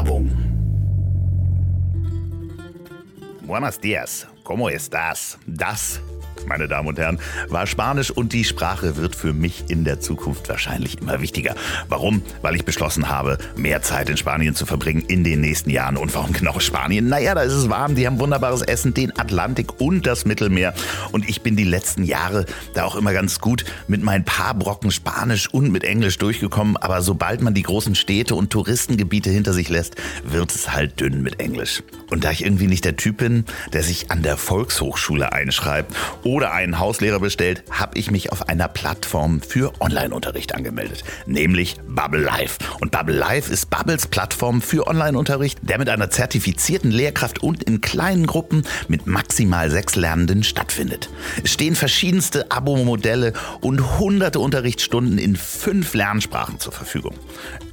Werbung. Buenos dias, ¿cómo estás? Das meine Damen und Herren, war Spanisch und die Sprache wird für mich in der Zukunft wahrscheinlich immer wichtiger. Warum? Weil ich beschlossen habe, mehr Zeit in Spanien zu verbringen in den nächsten Jahren. Und warum genau Spanien? Naja, da ist es warm, die haben wunderbares Essen, den Atlantik und das Mittelmeer. Und ich bin die letzten Jahre da auch immer ganz gut mit meinen paar Brocken Spanisch und mit Englisch durchgekommen. Aber sobald man die großen Städte und Touristengebiete hinter sich lässt, wird es halt dünn mit Englisch. Und da ich irgendwie nicht der Typ bin, der sich an der Volkshochschule einschreibt oder einen Hauslehrer bestellt, habe ich mich auf einer Plattform für Online-Unterricht angemeldet, nämlich Bubble Live. Und Bubble Live ist Bubbles Plattform für Online-Unterricht, der mit einer zertifizierten Lehrkraft und in kleinen Gruppen mit maximal sechs Lernenden stattfindet. Es stehen verschiedenste Abo-Modelle und hunderte Unterrichtsstunden in fünf Lernsprachen zur Verfügung.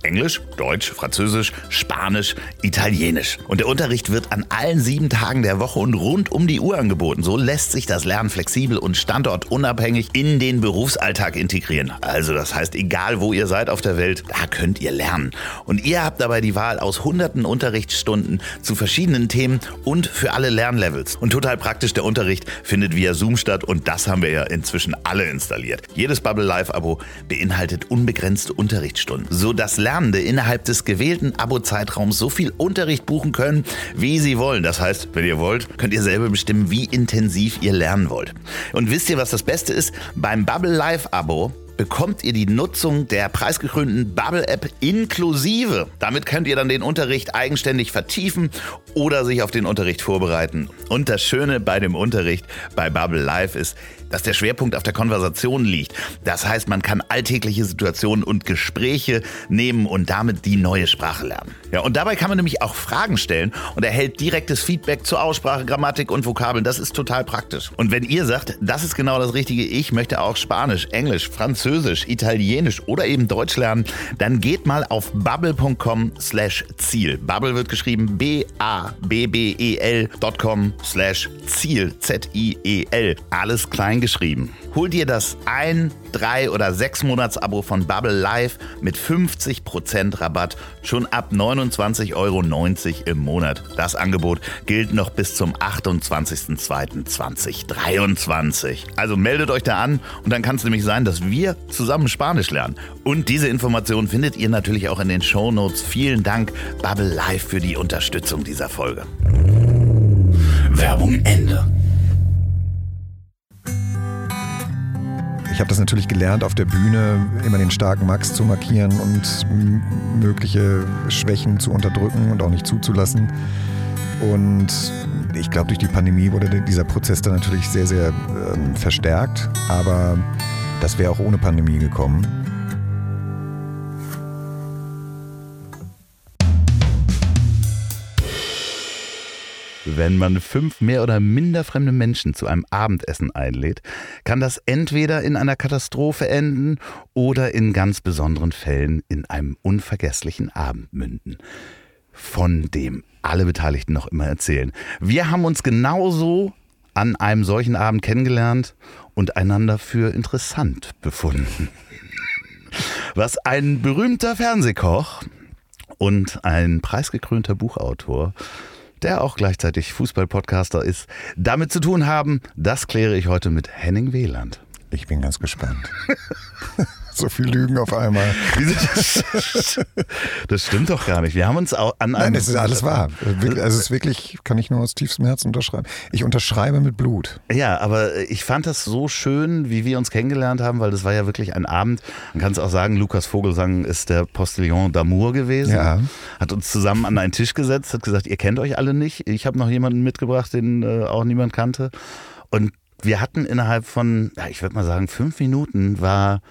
Englisch, Deutsch, Französisch, Spanisch, Italienisch. Und der Unterricht wird an allen sieben Tagen der Woche und rund um die Uhr angeboten. So lässt sich das Lernen flexibel und standortunabhängig in den Berufsalltag integrieren. Also das heißt, egal wo ihr seid auf der Welt, da könnt ihr lernen. Und ihr habt dabei die Wahl aus hunderten Unterrichtsstunden zu verschiedenen Themen und für alle Lernlevels. Und total praktisch, der Unterricht findet via Zoom statt und das haben wir ja inzwischen alle installiert. Jedes Bubble Live Abo beinhaltet unbegrenzte Unterrichtsstunden, sodass Lernende innerhalb des gewählten Abo-Zeitraums so viel Unterricht buchen können, wie sie wollen. Das heißt, wenn ihr wollt, könnt ihr selber bestimmen, wie intensiv ihr lernen wollt. Und wisst ihr, was das Beste ist? Beim Bubble Live Abo bekommt ihr die Nutzung der preisgekrönten Bubble App inklusive. Damit könnt ihr dann den Unterricht eigenständig vertiefen oder sich auf den Unterricht vorbereiten. Und das Schöne bei dem Unterricht bei Bubble Live ist, dass der Schwerpunkt auf der Konversation liegt. Das heißt, man kann alltägliche Situationen und Gespräche nehmen und damit die neue Sprache lernen. Ja, und dabei kann man nämlich auch Fragen stellen und erhält direktes Feedback zur Aussprache, Grammatik und Vokabeln. Das ist total praktisch. Und wenn ihr sagt, das ist genau das Richtige, ich möchte auch Spanisch, Englisch, Französisch, Italienisch oder eben Deutsch lernen, dann geht mal auf bubble.com slash Ziel. Bubble wird geschrieben B-A-B-B-E-L.com slash Ziel. Z-I-E-L. Alles klein eingeschrieben. Hol dir das ein, drei oder sechs Monats-Abo von Bubble Live mit 50% Rabatt schon ab 29,90 Euro im Monat. Das Angebot gilt noch bis zum 28.02.2023. Also meldet euch da an und dann kann es nämlich sein, dass wir zusammen Spanisch lernen. Und diese Information findet ihr natürlich auch in den Show Notes. Vielen Dank, Bubble Live, für die Unterstützung dieser Folge. Werbung Ende. Ich habe das natürlich gelernt, auf der Bühne immer den starken Max zu markieren und mögliche Schwächen zu unterdrücken und auch nicht zuzulassen. Und ich glaube, durch die Pandemie wurde dieser Prozess dann natürlich sehr, sehr äh, verstärkt. Aber das wäre auch ohne Pandemie gekommen. Wenn man fünf mehr oder minder fremde Menschen zu einem Abendessen einlädt, kann das entweder in einer Katastrophe enden oder in ganz besonderen Fällen in einem unvergesslichen Abend münden, von dem alle Beteiligten noch immer erzählen. Wir haben uns genauso an einem solchen Abend kennengelernt und einander für interessant befunden. Was ein berühmter Fernsehkoch und ein preisgekrönter Buchautor der auch gleichzeitig Fußballpodcaster ist, damit zu tun haben, das kläre ich heute mit Henning Wieland. Ich bin ganz gespannt. so viel Lügen auf einmal. das stimmt doch gar nicht. Wir haben uns auch an einem. Nein, es ist alles wahr. Also es ist wirklich, kann ich nur aus tiefstem Herzen unterschreiben. Ich unterschreibe mit Blut. Ja, aber ich fand das so schön, wie wir uns kennengelernt haben, weil das war ja wirklich ein Abend. Man kann es auch sagen, Lukas Vogelsang ist der Postillon d'Amour gewesen. Ja. Hat uns zusammen an einen Tisch gesetzt, hat gesagt, ihr kennt euch alle nicht. Ich habe noch jemanden mitgebracht, den äh, auch niemand kannte. Und wir hatten innerhalb von, ja, ich würde mal sagen, fünf Minuten war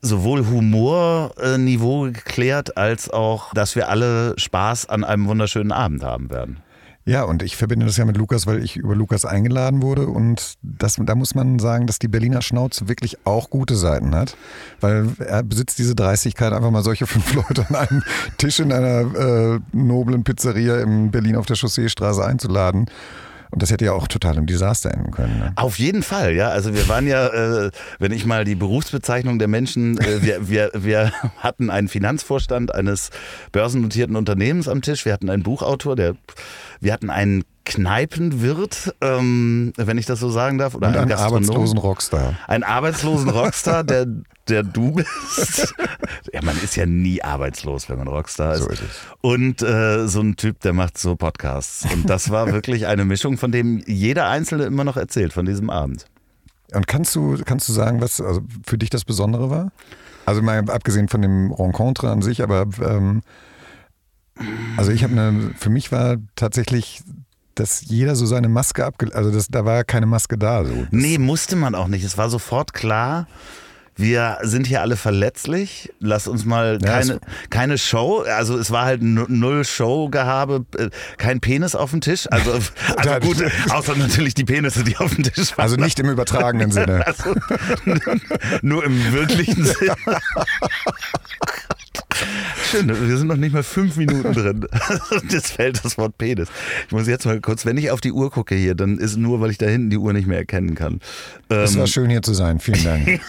sowohl Humorniveau geklärt, als auch, dass wir alle Spaß an einem wunderschönen Abend haben werden. Ja, und ich verbinde das ja mit Lukas, weil ich über Lukas eingeladen wurde. Und das, da muss man sagen, dass die Berliner Schnauze wirklich auch gute Seiten hat. Weil er besitzt diese Dreistigkeit, einfach mal solche fünf Leute an einem Tisch in einer äh, noblen Pizzeria in Berlin auf der Chausseestraße einzuladen. Und das hätte ja auch total im Desaster enden können. Ne? Auf jeden Fall, ja. Also wir waren ja, äh, wenn ich mal die Berufsbezeichnung der Menschen, äh, wir, wir, wir hatten einen Finanzvorstand eines börsennotierten Unternehmens am Tisch, wir hatten einen Buchautor, der, wir hatten einen Kneipenwirt, ähm, wenn ich das so sagen darf, oder Und einen, arbeitslosen Rockstar. Einen arbeitslosen Rockstar, der, der du bist. ja, man ist ja nie arbeitslos, wenn man Rockstar ist. So ist es. Und äh, so ein Typ, der macht so Podcasts. Und das war wirklich eine Mischung, von dem jeder Einzelne immer noch erzählt, von diesem Abend. Und kannst du, kannst du sagen, was also für dich das Besondere war? Also mal abgesehen von dem Rencontre an sich, aber ähm, also ich habe eine, für mich war tatsächlich dass jeder so seine Maske abge... Also das, da war keine Maske da. So. Nee, musste man auch nicht. Es war sofort klar, wir sind hier alle verletzlich. Lass uns mal keine, ja, keine Show. Also es war halt null Showgehabe, äh, kein Penis auf dem Tisch. Also, also gut, außer natürlich die Penisse, die auf dem Tisch waren. Also nicht im übertragenen Sinne. Also, nur im wirklichen Sinne. Schön, wir sind noch nicht mal fünf Minuten drin. Jetzt fällt das Wort Penis. Ich muss jetzt mal kurz, wenn ich auf die Uhr gucke hier, dann ist es nur, weil ich da hinten die Uhr nicht mehr erkennen kann. Es war ähm, schön hier zu sein. Vielen Dank.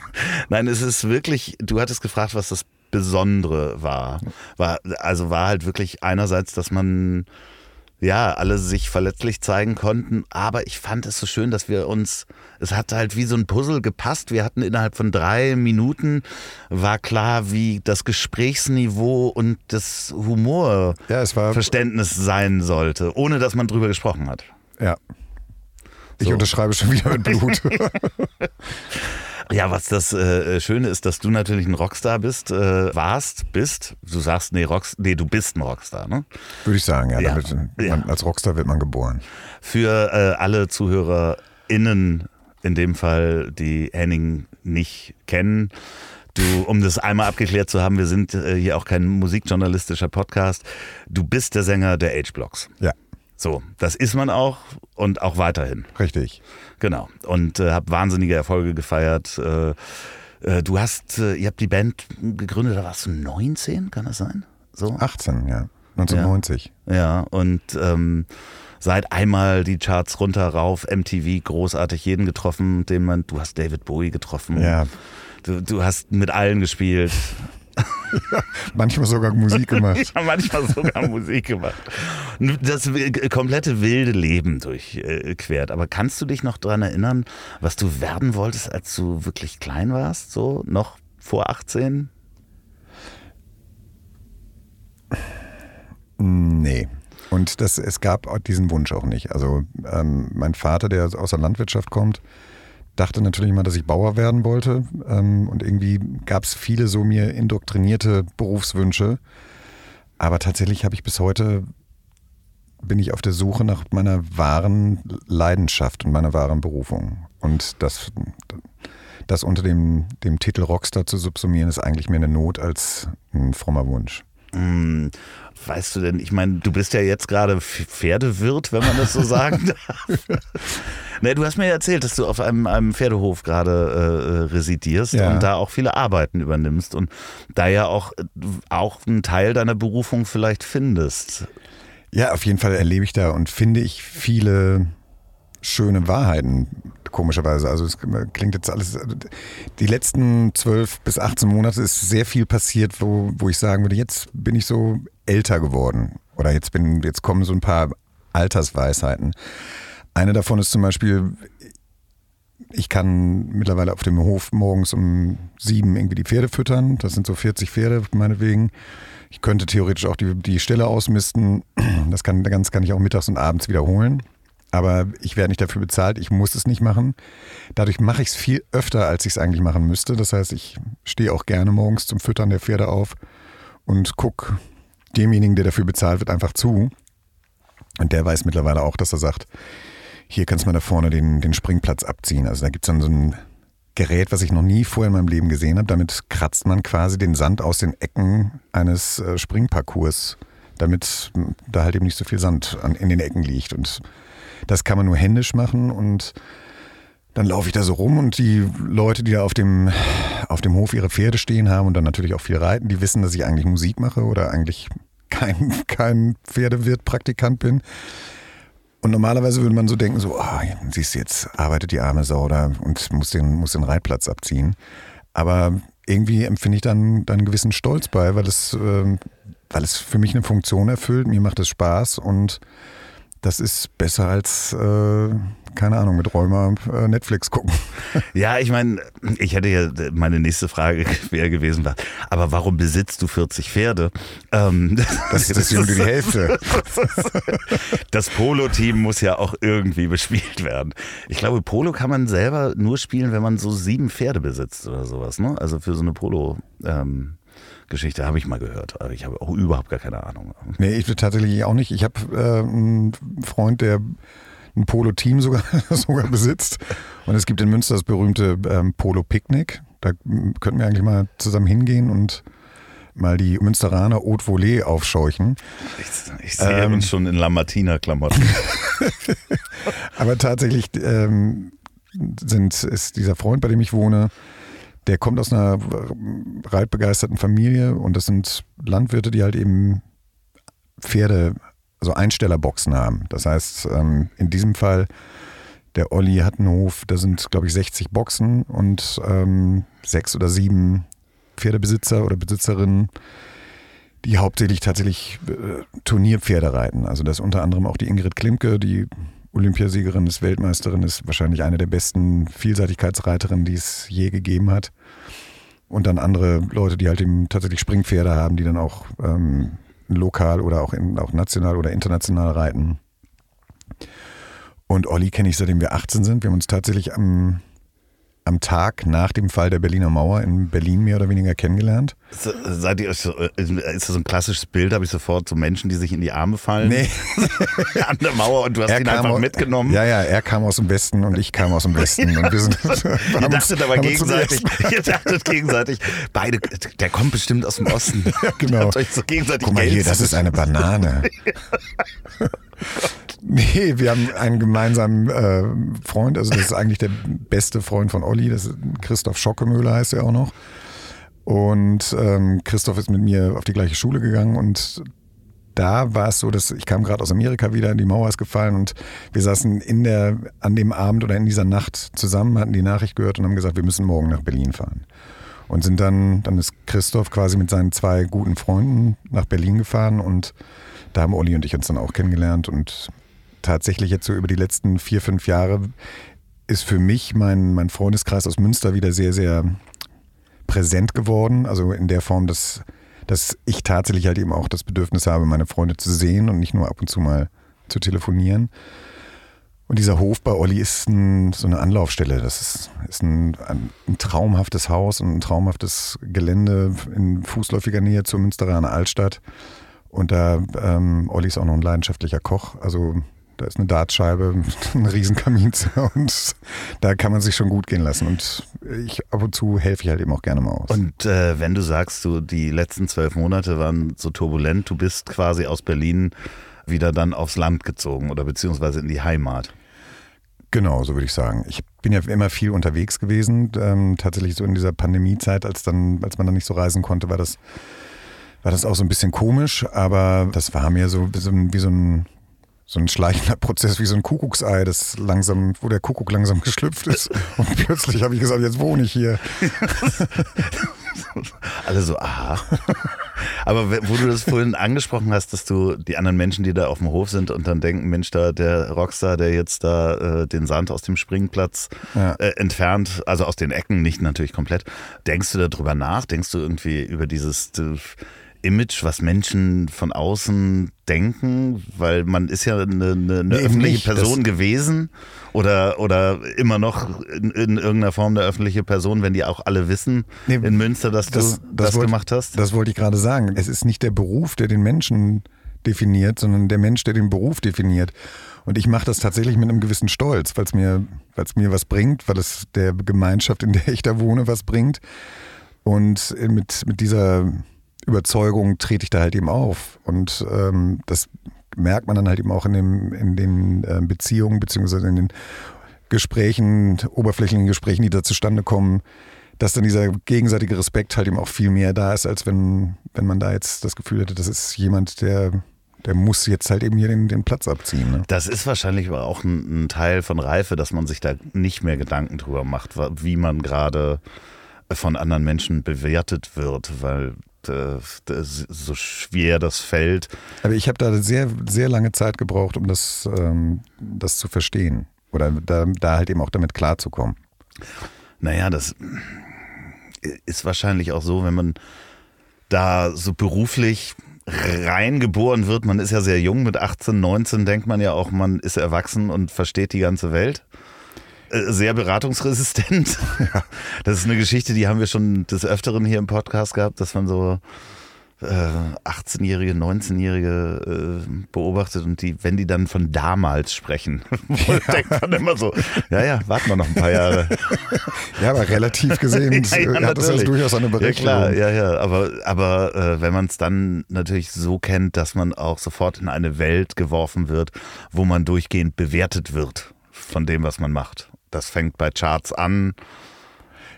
Nein, es ist wirklich, du hattest gefragt, was das Besondere war. war also war halt wirklich einerseits, dass man ja, alle sich verletzlich zeigen konnten. Aber ich fand es so schön, dass wir uns, es hat halt wie so ein Puzzle gepasst. Wir hatten innerhalb von drei Minuten, war klar, wie das Gesprächsniveau und das Humorverständnis ja, sein sollte, ohne dass man drüber gesprochen hat. Ja. Ich so. unterschreibe schon wieder mit Blut. Ja, was das äh, Schöne ist, dass du natürlich ein Rockstar bist, äh, warst, bist. Du sagst, nee, Rocks, nee, du bist ein Rockstar, ne? Würde ich sagen, ja. ja. Man, als Rockstar wird man geboren. Für äh, alle ZuhörerInnen, in dem Fall, die Henning nicht kennen, Du, um das einmal abgeklärt zu haben, wir sind äh, hier auch kein musikjournalistischer Podcast. Du bist der Sänger der H-Blocks. Ja. So, das ist man auch und auch weiterhin. Richtig. Genau. Und äh, habe wahnsinnige Erfolge gefeiert. Äh, äh, du hast, äh, ihr habt die Band gegründet, da warst du 19, kann das sein? So? 18, ja. 1990. Ja, ja. und ähm, seit einmal die Charts runter, rauf, MTV, großartig jeden getroffen, den man, du hast David Bowie getroffen. Ja. Du, du hast mit allen gespielt. manchmal sogar Musik gemacht. ja, manchmal sogar Musik gemacht. Das komplette wilde Leben durchquert. Aber kannst du dich noch daran erinnern, was du werden wolltest, als du wirklich klein warst? So noch vor 18? Nee. Und das, es gab diesen Wunsch auch nicht. Also ähm, mein Vater, der aus der Landwirtschaft kommt, dachte natürlich immer, dass ich Bauer werden wollte. Ähm, und irgendwie gab es viele so mir indoktrinierte Berufswünsche. Aber tatsächlich habe ich bis heute, bin ich auf der Suche nach meiner wahren Leidenschaft und meiner wahren Berufung. Und das, das unter dem, dem Titel Rockstar zu subsumieren, ist eigentlich mehr eine Not als ein frommer Wunsch. Weißt du denn, ich meine, du bist ja jetzt gerade Pferdewirt, wenn man das so sagen darf. nee, du hast mir erzählt, dass du auf einem, einem Pferdehof gerade äh, residierst ja. und da auch viele Arbeiten übernimmst und da ja auch, auch einen Teil deiner Berufung vielleicht findest. Ja, auf jeden Fall erlebe ich da und finde ich viele schöne Wahrheiten, komischerweise. Also es klingt jetzt alles. Die letzten zwölf bis 18 Monate ist sehr viel passiert, wo, wo ich sagen würde, jetzt bin ich so älter geworden. Oder jetzt bin, jetzt kommen so ein paar Altersweisheiten. Eine davon ist zum Beispiel, ich kann mittlerweile auf dem Hof morgens um sieben irgendwie die Pferde füttern. Das sind so 40 Pferde, meinetwegen. Ich könnte theoretisch auch die, die Stelle ausmisten. Das kann, ganz kann ich auch mittags und abends wiederholen aber ich werde nicht dafür bezahlt, ich muss es nicht machen. Dadurch mache ich es viel öfter, als ich es eigentlich machen müsste. Das heißt, ich stehe auch gerne morgens zum Füttern der Pferde auf und gucke demjenigen, der dafür bezahlt wird, einfach zu. Und der weiß mittlerweile auch, dass er sagt, hier kannst du mal da vorne den, den Springplatz abziehen. Also da gibt es dann so ein Gerät, was ich noch nie vorher in meinem Leben gesehen habe. Damit kratzt man quasi den Sand aus den Ecken eines äh, Springparcours, damit da halt eben nicht so viel Sand an, in den Ecken liegt. Und das kann man nur händisch machen und dann laufe ich da so rum und die Leute, die da auf dem, auf dem Hof ihre Pferde stehen haben und dann natürlich auch viel reiten, die wissen, dass ich eigentlich Musik mache oder eigentlich kein, kein Pferdewirt-Praktikant bin. Und normalerweise würde man so denken, so, oh, siehst du, jetzt arbeitet die arme Sau da und muss den, muss den Reitplatz abziehen. Aber irgendwie empfinde ich dann, dann einen gewissen Stolz bei, weil es, äh, weil es für mich eine Funktion erfüllt. Mir macht es Spaß und das ist besser als, äh, keine Ahnung, mit Räumer äh, Netflix gucken. Ja, ich meine, ich hätte ja meine nächste Frage wäre gewesen, aber warum besitzt du 40 Pferde? Ähm, das, das ist nur die Hälfte. Das Polo-Team muss ja auch irgendwie bespielt werden. Ich glaube, Polo kann man selber nur spielen, wenn man so sieben Pferde besitzt oder sowas. Ne? Also für so eine Polo. Ähm, Geschichte habe ich mal gehört. Aber ich habe auch überhaupt gar keine Ahnung. Nee, ich tatsächlich auch nicht. Ich habe äh, einen Freund, der ein Polo-Team sogar, sogar besitzt. Und es gibt in Münster das berühmte ähm, Polo-Picknick. Da könnten wir eigentlich mal zusammen hingehen und mal die Münsteraner Haute Volée aufscheuchen. Ich, ich sehe ähm, uns schon in Lamartina-Klamotten. Aber tatsächlich ähm, sind, ist dieser Freund, bei dem ich wohne, der kommt aus einer reitbegeisterten Familie und das sind Landwirte, die halt eben Pferde, also Einstellerboxen haben. Das heißt, ähm, in diesem Fall, der Olli hat einen Hof, da sind, glaube ich, 60 Boxen und ähm, sechs oder sieben Pferdebesitzer oder Besitzerinnen, die hauptsächlich tatsächlich äh, Turnierpferde reiten. Also das ist unter anderem auch die Ingrid Klimke, die Olympiasiegerin, ist Weltmeisterin, ist wahrscheinlich eine der besten Vielseitigkeitsreiterinnen, die es je gegeben hat. Und dann andere Leute, die halt eben tatsächlich Springpferde haben, die dann auch ähm, lokal oder auch, in, auch national oder international reiten. Und Olli kenne ich seitdem wir 18 sind. Wir haben uns tatsächlich am am Tag nach dem Fall der Berliner Mauer in Berlin mehr oder weniger kennengelernt. Seid ihr, ist das so ein klassisches Bild, habe ich sofort so Menschen, die sich in die Arme fallen nee. an der Mauer und du hast er ihn einfach mitgenommen? Ja, ja, er kam aus dem Westen und ich kam aus dem Westen. und wir sind, ihr dachtet aber gegenseitig, ihr dachtet gegenseitig, beide, der kommt bestimmt aus dem Osten. ja, genau. Euch so gegenseitig Guck mal hier, das ist eine Banane. Nee, wir haben einen gemeinsamen äh, Freund, also das ist eigentlich der beste Freund von Olli, das ist Christoph Schockemöhler heißt er auch noch. Und ähm, Christoph ist mit mir auf die gleiche Schule gegangen und da war es so, dass ich kam gerade aus Amerika wieder, die Mauer ist gefallen und wir saßen in der, an dem Abend oder in dieser Nacht zusammen, hatten die Nachricht gehört und haben gesagt, wir müssen morgen nach Berlin fahren. Und sind dann, dann ist Christoph quasi mit seinen zwei guten Freunden nach Berlin gefahren und da haben Olli und ich uns dann auch kennengelernt und tatsächlich jetzt so über die letzten vier, fünf Jahre ist für mich mein, mein Freundeskreis aus Münster wieder sehr, sehr präsent geworden. Also in der Form, dass, dass ich tatsächlich halt eben auch das Bedürfnis habe, meine Freunde zu sehen und nicht nur ab und zu mal zu telefonieren. Und dieser Hof bei Olli ist ein, so eine Anlaufstelle. Das ist, ist ein, ein, ein, traumhaftes Haus und ein traumhaftes Gelände in fußläufiger Nähe zur Münsteraner Altstadt. Und da ähm, Olli ist auch noch ein leidenschaftlicher Koch. Also da ist eine Dartscheibe, ein Riesenkamin und da kann man sich schon gut gehen lassen. Und ich ab und zu helfe ich halt eben auch gerne mal aus. Und äh, wenn du sagst, du die letzten zwölf Monate waren so turbulent, du bist quasi aus Berlin wieder dann aufs Land gezogen oder beziehungsweise in die Heimat. Genau, so würde ich sagen. Ich bin ja immer viel unterwegs gewesen. Ähm, tatsächlich so in dieser Pandemiezeit, als dann, als man dann nicht so reisen konnte, war das, war das auch so ein bisschen komisch. Aber das war mir so, so wie so ein so ein schleichender Prozess wie so ein Kuckucksei, das langsam, wo der Kuckuck langsam geschlüpft ist. Und plötzlich habe ich gesagt, jetzt wohne ich hier. Alle so, aha. Aber wo du das vorhin angesprochen hast, dass du die anderen Menschen, die da auf dem Hof sind und dann denken, Mensch, da der Rockstar, der jetzt da äh, den Sand aus dem Springplatz ja. äh, entfernt, also aus den Ecken, nicht natürlich komplett. Denkst du darüber nach? Denkst du irgendwie über dieses Image, was Menschen von außen denken, weil man ist ja eine, eine, eine nee, öffentliche nicht. Person das gewesen oder, oder immer noch in, in, irgendeiner Form eine öffentliche Person, wenn die auch alle wissen nee, in Münster, dass das, du das, das wollt, gemacht hast? Das wollte ich gerade sagen. Es ist nicht der Beruf, der den Menschen definiert, sondern der Mensch, der den Beruf definiert. Und ich mache das tatsächlich mit einem gewissen Stolz, weil es mir, mir was bringt, weil es der Gemeinschaft, in der ich da wohne, was bringt. Und mit, mit dieser Überzeugung trete ich da halt eben auf. Und ähm, das merkt man dann halt eben auch in, dem, in den äh, Beziehungen beziehungsweise in den Gesprächen, oberflächlichen Gesprächen, die da zustande kommen, dass dann dieser gegenseitige Respekt halt eben auch viel mehr da ist, als wenn, wenn man da jetzt das Gefühl hätte, das ist jemand, der, der muss jetzt halt eben hier den, den Platz abziehen. Ne? Das ist wahrscheinlich auch ein, ein, Teil von Reife, dass man sich da nicht mehr Gedanken drüber macht, wie man gerade von anderen Menschen bewertet wird, weil so schwer das fällt. Aber ich habe da sehr, sehr lange Zeit gebraucht, um das, ähm, das zu verstehen. Oder da, da halt eben auch damit klarzukommen. Naja, das ist wahrscheinlich auch so, wenn man da so beruflich reingeboren wird. Man ist ja sehr jung, mit 18, 19 denkt man ja auch, man ist erwachsen und versteht die ganze Welt. Äh, sehr beratungsresistent. Das ist eine Geschichte, die haben wir schon des Öfteren hier im Podcast gehabt, dass man so 18-Jährige, äh, 19-Jährige äh, beobachtet und die, wenn die dann von damals sprechen, ja. denkt man immer so, ja, ja, warten wir noch ein paar Jahre. ja, aber relativ gesehen ja, ja, hat das ja durchaus eine Berechtigung. Ja, klar, ja, ja, aber, aber äh, wenn man es dann natürlich so kennt, dass man auch sofort in eine Welt geworfen wird, wo man durchgehend bewertet wird von dem, was man macht. Das fängt bei Charts an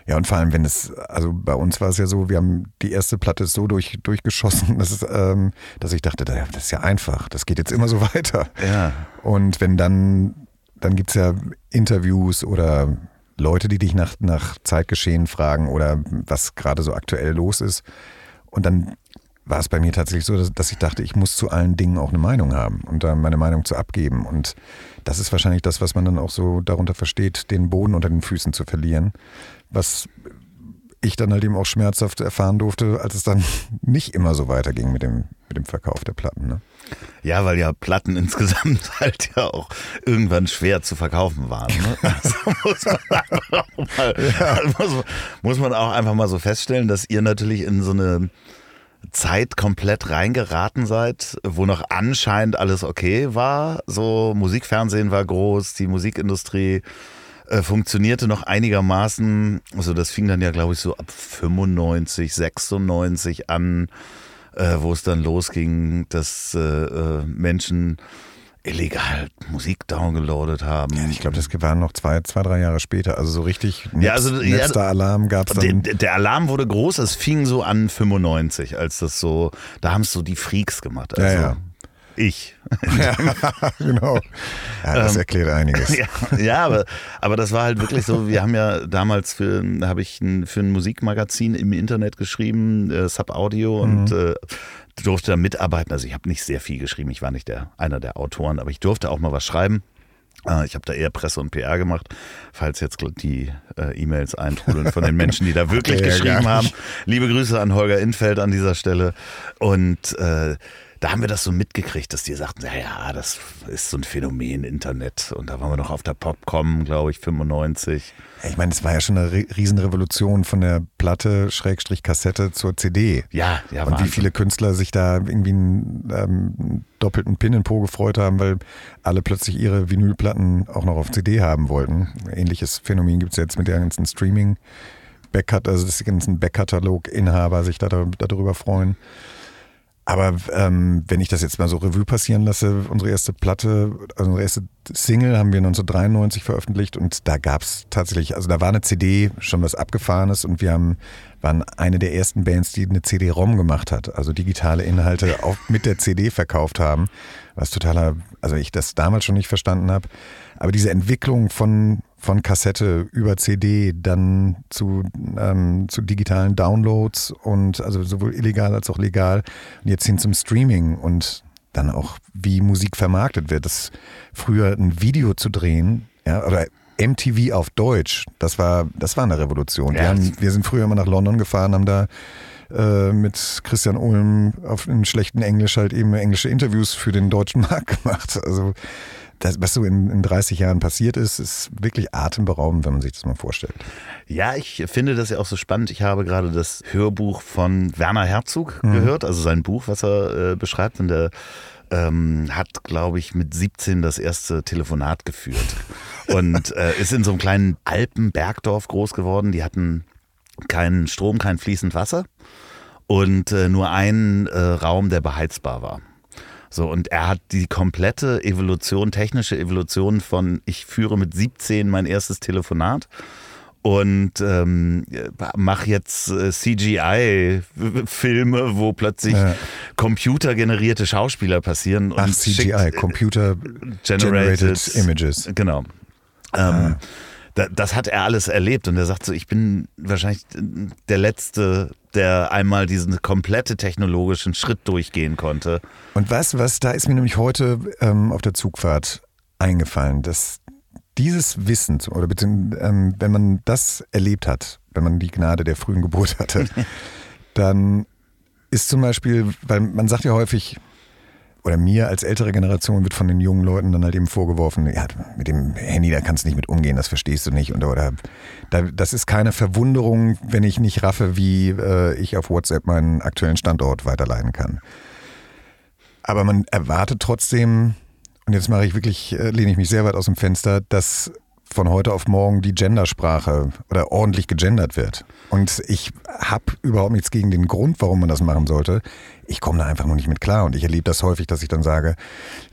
ja, und vor allem, wenn es, also bei uns war es ja so, wir haben die erste Platte so durch, durchgeschossen, dass, es, ähm, dass ich dachte, das ist ja einfach, das geht jetzt immer so weiter. Ja. Und wenn dann, dann gibt es ja Interviews oder Leute, die dich nach, nach Zeitgeschehen fragen oder was gerade so aktuell los ist. Und dann war es bei mir tatsächlich so, dass, dass, ich dachte, ich muss zu allen Dingen auch eine Meinung haben und da meine Meinung zu abgeben. Und das ist wahrscheinlich das, was man dann auch so darunter versteht, den Boden unter den Füßen zu verlieren was ich dann halt eben auch schmerzhaft erfahren durfte, als es dann nicht immer so weiterging mit dem, mit dem Verkauf der Platten. Ne? Ja, weil ja Platten insgesamt halt ja auch irgendwann schwer zu verkaufen waren. Ne? Also muss, man mal, ja. muss, muss man auch einfach mal so feststellen, dass ihr natürlich in so eine Zeit komplett reingeraten seid, wo noch anscheinend alles okay war. So Musikfernsehen war groß, die Musikindustrie äh, funktionierte noch einigermaßen. Also das fing dann ja, glaube ich, so ab 95, 96 an, äh, wo es dann losging, dass äh, äh Menschen illegal Musik downgeloadet haben. Ja, ich glaube, das waren noch zwei, zwei, drei Jahre später. Also so richtig Netz, ja, also, letzter ja, Alarm gab es dann. Der, der, Alarm wurde groß, es fing so an 95, als das so, da haben es so die Freaks gemacht. Also, ja, ja. Ich. ja, genau. Ja, das ähm, erklärt einiges. Ja, ja, aber, aber das war halt wirklich so, wir haben ja damals für, habe ich ein, für ein Musikmagazin im Internet geschrieben, äh, Sub Audio mhm. und äh, durfte da mitarbeiten. Also ich habe nicht sehr viel geschrieben, ich war nicht der, einer der Autoren, aber ich durfte auch mal was schreiben. Äh, ich habe da eher Presse und PR gemacht, falls jetzt die äh, E-Mails eintrudeln von den Menschen, die da wirklich geschrieben haben. Liebe Grüße an Holger Infeld an dieser Stelle. Und äh, da haben wir das so mitgekriegt, dass die sagten, ja, ja, das ist so ein Phänomen Internet. Und da waren wir noch auf der Popcom, glaube ich, 95. Ich meine, es war ja schon eine Riesenrevolution von der Platte, Schrägstrich Kassette zur CD. Ja, ja. Und Wahnsinn. wie viele Künstler sich da irgendwie einen ähm, doppelten Pin in Po gefreut haben, weil alle plötzlich ihre Vinylplatten auch noch auf CD haben wollten. Ähnliches Phänomen gibt es jetzt mit der ganzen Streaming. Backcut, also das ganzen Backkatalog-Inhaber sich da, darüber freuen. Aber ähm, wenn ich das jetzt mal so Revue passieren lasse, unsere erste Platte, also unsere erste Single haben wir 1993 veröffentlicht und da gab es tatsächlich, also da war eine CD schon was Abgefahrenes und wir haben, waren eine der ersten Bands, die eine CD-ROM gemacht hat, also digitale Inhalte auch mit der CD verkauft haben, was totaler, also ich das damals schon nicht verstanden habe. Aber diese Entwicklung von von Kassette über CD dann zu, ähm, zu digitalen Downloads und also sowohl illegal als auch legal und jetzt hin zum Streaming und dann auch wie Musik vermarktet wird. Das früher ein Video zu drehen, ja, oder MTV auf Deutsch, das war, das war eine Revolution. Ja. Wir, haben, wir sind früher immer nach London gefahren, haben da äh, mit Christian Ulm auf in schlechten Englisch halt eben englische Interviews für den deutschen Markt gemacht. Also das, was so in, in 30 Jahren passiert ist, ist wirklich atemberaubend, wenn man sich das mal vorstellt. Ja, ich finde das ja auch so spannend. Ich habe gerade das Hörbuch von Werner Herzog mhm. gehört, also sein Buch, was er äh, beschreibt. Und der ähm, hat, glaube ich, mit 17 das erste Telefonat geführt. und äh, ist in so einem kleinen Alpenbergdorf groß geworden. Die hatten keinen Strom, kein fließend Wasser und äh, nur einen äh, Raum, der beheizbar war. So, und er hat die komplette Evolution, technische Evolution von ich führe mit 17 mein erstes Telefonat und ähm, mach jetzt äh, CGI-Filme, wo plötzlich ja. computergenerierte Schauspieler passieren. Ach, CGI, äh, Computer Generated, Generated Images. Genau. Ähm, ah. Das hat er alles erlebt und er sagt so, ich bin wahrscheinlich der Letzte, der einmal diesen komplette technologischen Schritt durchgehen konnte. Und was, was, da ist mir nämlich heute ähm, auf der Zugfahrt eingefallen, dass dieses Wissen, oder ähm, wenn man das erlebt hat, wenn man die Gnade der frühen Geburt hatte, dann ist zum Beispiel, weil man sagt ja häufig, oder mir als ältere Generation wird von den jungen Leuten dann halt eben vorgeworfen, ja, mit dem Handy, da kannst du nicht mit umgehen, das verstehst du nicht. Und, oder da, das ist keine Verwunderung, wenn ich nicht raffe, wie äh, ich auf WhatsApp meinen aktuellen Standort weiterleiten kann. Aber man erwartet trotzdem, und jetzt mache ich wirklich, äh, lehne ich mich sehr weit aus dem Fenster, dass von heute auf morgen die Gendersprache oder ordentlich gegendert wird. Und ich habe überhaupt nichts gegen den Grund, warum man das machen sollte. Ich komme da einfach nur nicht mit klar. Und ich erlebe das häufig, dass ich dann sage,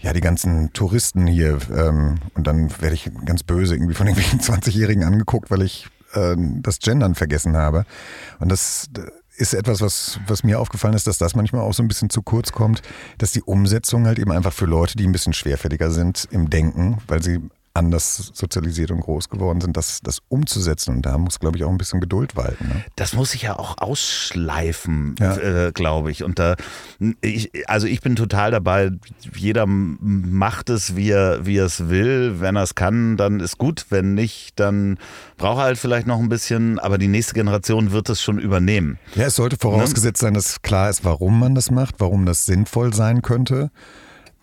ja, die ganzen Touristen hier, ähm, und dann werde ich ganz böse irgendwie von irgendwelchen 20-Jährigen angeguckt, weil ich äh, das Gendern vergessen habe. Und das ist etwas, was, was mir aufgefallen ist, dass das manchmal auch so ein bisschen zu kurz kommt, dass die Umsetzung halt eben einfach für Leute, die ein bisschen schwerfälliger sind im Denken, weil sie anders sozialisiert und groß geworden sind, das, das umzusetzen. Und da muss, glaube ich, auch ein bisschen Geduld walten. Ne? Das muss sich ja auch ausschleifen, ja. äh, glaube ich. Und da, ich, also ich bin total dabei, jeder macht es, wie er, wie er es will. Wenn er es kann, dann ist gut. Wenn nicht, dann braucht er halt vielleicht noch ein bisschen, aber die nächste Generation wird es schon übernehmen. Ja, es sollte vorausgesetzt ne? sein, dass klar ist, warum man das macht, warum das sinnvoll sein könnte.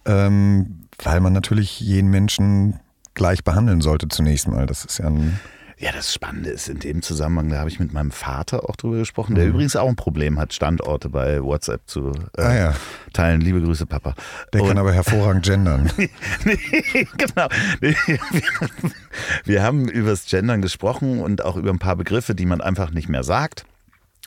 Ähm, weil man natürlich jeden Menschen gleich behandeln sollte zunächst mal. Das ist ja ein ja, das Spannende ist in dem Zusammenhang, da habe ich mit meinem Vater auch drüber gesprochen, der mhm. übrigens auch ein Problem hat, Standorte bei WhatsApp zu äh, ah, ja. teilen. Liebe Grüße, Papa. Der Und, kann aber hervorragend gendern. nee, genau. wir, wir haben über das Gendern gesprochen und auch über ein paar Begriffe, die man einfach nicht mehr sagt.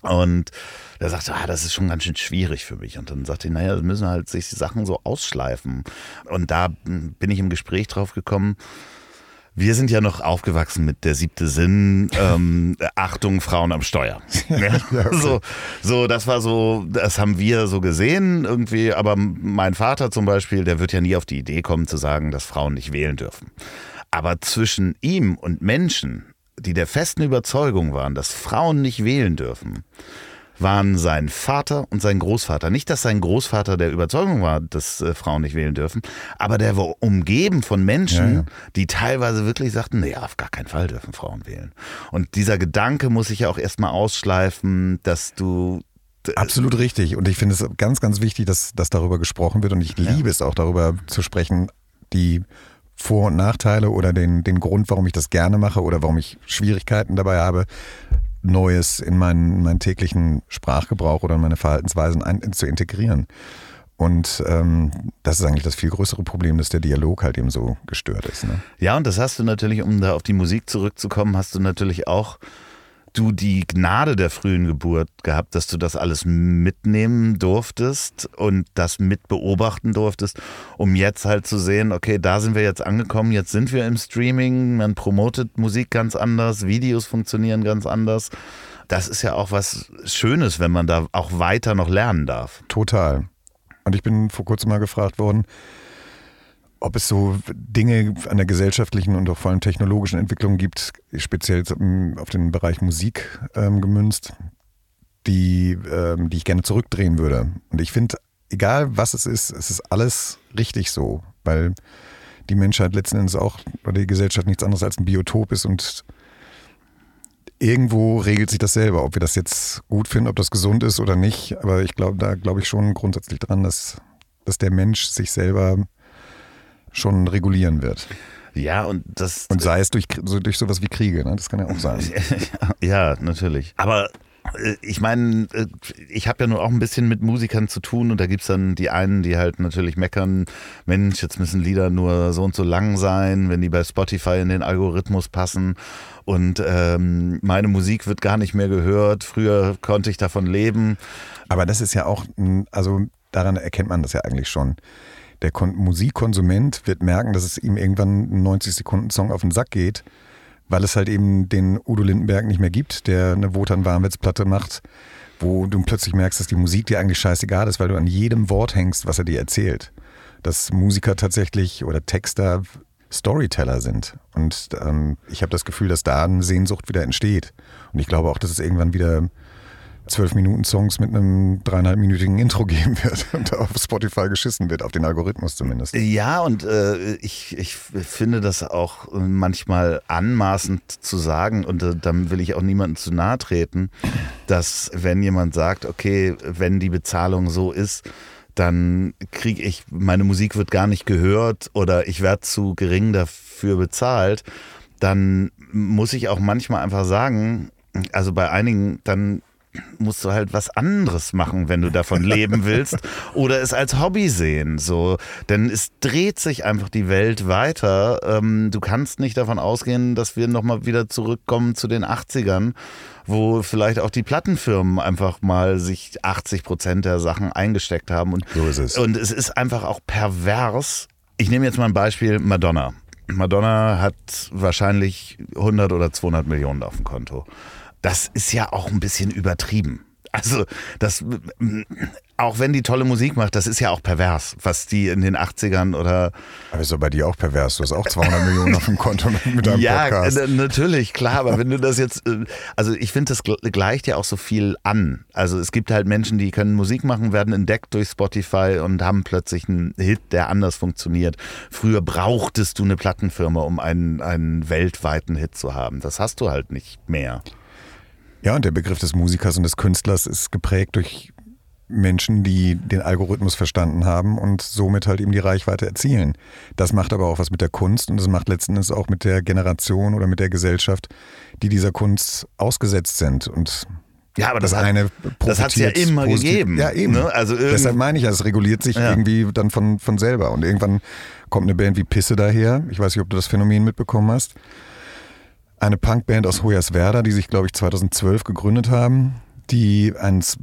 Und er sagte, ah, das ist schon ganz schön schwierig für mich. Und dann sagte ich, naja, müssen halt sich die Sachen so ausschleifen. Und da bin ich im Gespräch drauf gekommen, wir sind ja noch aufgewachsen mit der siebte Sinn, ähm, Achtung, Frauen am Steuer. Ja, so, so, das war so, das haben wir so gesehen irgendwie, aber mein Vater zum Beispiel, der wird ja nie auf die Idee kommen zu sagen, dass Frauen nicht wählen dürfen. Aber zwischen ihm und Menschen, die der festen Überzeugung waren, dass Frauen nicht wählen dürfen, waren sein Vater und sein Großvater. Nicht, dass sein Großvater der Überzeugung war, dass äh, Frauen nicht wählen dürfen, aber der war umgeben von Menschen, ja, ja. die teilweise wirklich sagten, nee, auf gar keinen Fall dürfen Frauen wählen. Und dieser Gedanke muss sich ja auch erstmal ausschleifen, dass du Absolut richtig. Und ich finde es ganz, ganz wichtig, dass, dass darüber gesprochen wird. Und ich liebe ja. es auch darüber zu sprechen, die vor- und Nachteile oder den, den Grund, warum ich das gerne mache oder warum ich Schwierigkeiten dabei habe, Neues in meinen, meinen täglichen Sprachgebrauch oder in meine Verhaltensweisen ein, zu integrieren. Und ähm, das ist eigentlich das viel größere Problem, dass der Dialog halt eben so gestört ist. Ne? Ja, und das hast du natürlich, um da auf die Musik zurückzukommen, hast du natürlich auch du die Gnade der frühen Geburt gehabt, dass du das alles mitnehmen durftest und das mit beobachten durftest, um jetzt halt zu sehen, okay, da sind wir jetzt angekommen, jetzt sind wir im Streaming, man promotet Musik ganz anders, Videos funktionieren ganz anders. Das ist ja auch was Schönes, wenn man da auch weiter noch lernen darf. Total. Und ich bin vor kurzem mal gefragt worden, ob es so Dinge an der gesellschaftlichen und auch vor allem technologischen Entwicklung gibt, speziell auf den Bereich Musik ähm, gemünzt, die, ähm, die ich gerne zurückdrehen würde. Und ich finde, egal was es ist, es ist alles richtig so, weil die Menschheit letzten Endes auch oder die Gesellschaft nichts anderes als ein Biotop ist und irgendwo regelt sich das selber, ob wir das jetzt gut finden, ob das gesund ist oder nicht. Aber ich glaube, da glaube ich schon grundsätzlich dran, dass, dass der Mensch sich selber schon regulieren wird. Ja, und das. Und sei es durch, so, durch sowas wie Kriege, ne? das kann ja auch sein. ja, natürlich. Aber äh, ich meine, äh, ich habe ja nur auch ein bisschen mit Musikern zu tun und da gibt es dann die einen, die halt natürlich meckern, Mensch, jetzt müssen Lieder nur so und so lang sein, wenn die bei Spotify in den Algorithmus passen und ähm, meine Musik wird gar nicht mehr gehört, früher konnte ich davon leben. Aber das ist ja auch, also daran erkennt man das ja eigentlich schon der Kon Musikkonsument wird merken, dass es ihm irgendwann ein 90-Sekunden-Song auf den Sack geht, weil es halt eben den Udo Lindenberg nicht mehr gibt, der eine Wotan Warmwitz-Platte macht, wo du plötzlich merkst, dass die Musik dir eigentlich scheißegal ist, weil du an jedem Wort hängst, was er dir erzählt. Dass Musiker tatsächlich oder Texter Storyteller sind. Und ähm, ich habe das Gefühl, dass da eine Sehnsucht wieder entsteht. Und ich glaube auch, dass es irgendwann wieder zwölf Minuten Songs mit einem dreieinhalbminütigen Intro geben wird und auf Spotify geschissen wird, auf den Algorithmus zumindest. Ja, und äh, ich, ich finde das auch manchmal anmaßend zu sagen, und äh, dann will ich auch niemandem zu nahe treten, dass wenn jemand sagt, okay, wenn die Bezahlung so ist, dann kriege ich, meine Musik wird gar nicht gehört oder ich werde zu gering dafür bezahlt, dann muss ich auch manchmal einfach sagen, also bei einigen, dann musst du halt was anderes machen, wenn du davon leben willst oder es als Hobby sehen. So, denn es dreht sich einfach die Welt weiter. Ähm, du kannst nicht davon ausgehen, dass wir nochmal wieder zurückkommen zu den 80ern, wo vielleicht auch die Plattenfirmen einfach mal sich 80 Prozent der Sachen eingesteckt haben. Und, so ist es. Und es ist einfach auch pervers. Ich nehme jetzt mal ein Beispiel Madonna. Madonna hat wahrscheinlich 100 oder 200 Millionen auf dem Konto das ist ja auch ein bisschen übertrieben. Also, das, auch wenn die tolle Musik macht, das ist ja auch pervers, was die in den 80ern oder. Aber ist doch bei dir auch pervers. Du hast auch 200 Millionen auf dem Konto mit deinem ja, Podcast. Ja, natürlich, klar. Aber wenn du das jetzt, äh, also ich finde, das gleicht ja auch so viel an. Also es gibt halt Menschen, die können Musik machen, werden entdeckt durch Spotify und haben plötzlich einen Hit, der anders funktioniert. Früher brauchtest du eine Plattenfirma, um einen, einen weltweiten Hit zu haben. Das hast du halt nicht mehr. Ja, und der Begriff des Musikers und des Künstlers ist geprägt durch Menschen, die den Algorithmus verstanden haben und somit halt eben die Reichweite erzielen. Das macht aber auch was mit der Kunst und das macht letzten Endes auch mit der Generation oder mit der Gesellschaft, die dieser Kunst ausgesetzt sind. Und ja, aber das, das eine das hat es ja immer positiv. gegeben. Ja, eben. Ne? Also Deshalb meine ich, es reguliert sich ja. irgendwie dann von, von selber. Und irgendwann kommt eine Band wie Pisse daher. Ich weiß nicht, ob du das Phänomen mitbekommen hast eine Punkband aus Hoyerswerda, die sich, glaube ich, 2012 gegründet haben, die eins,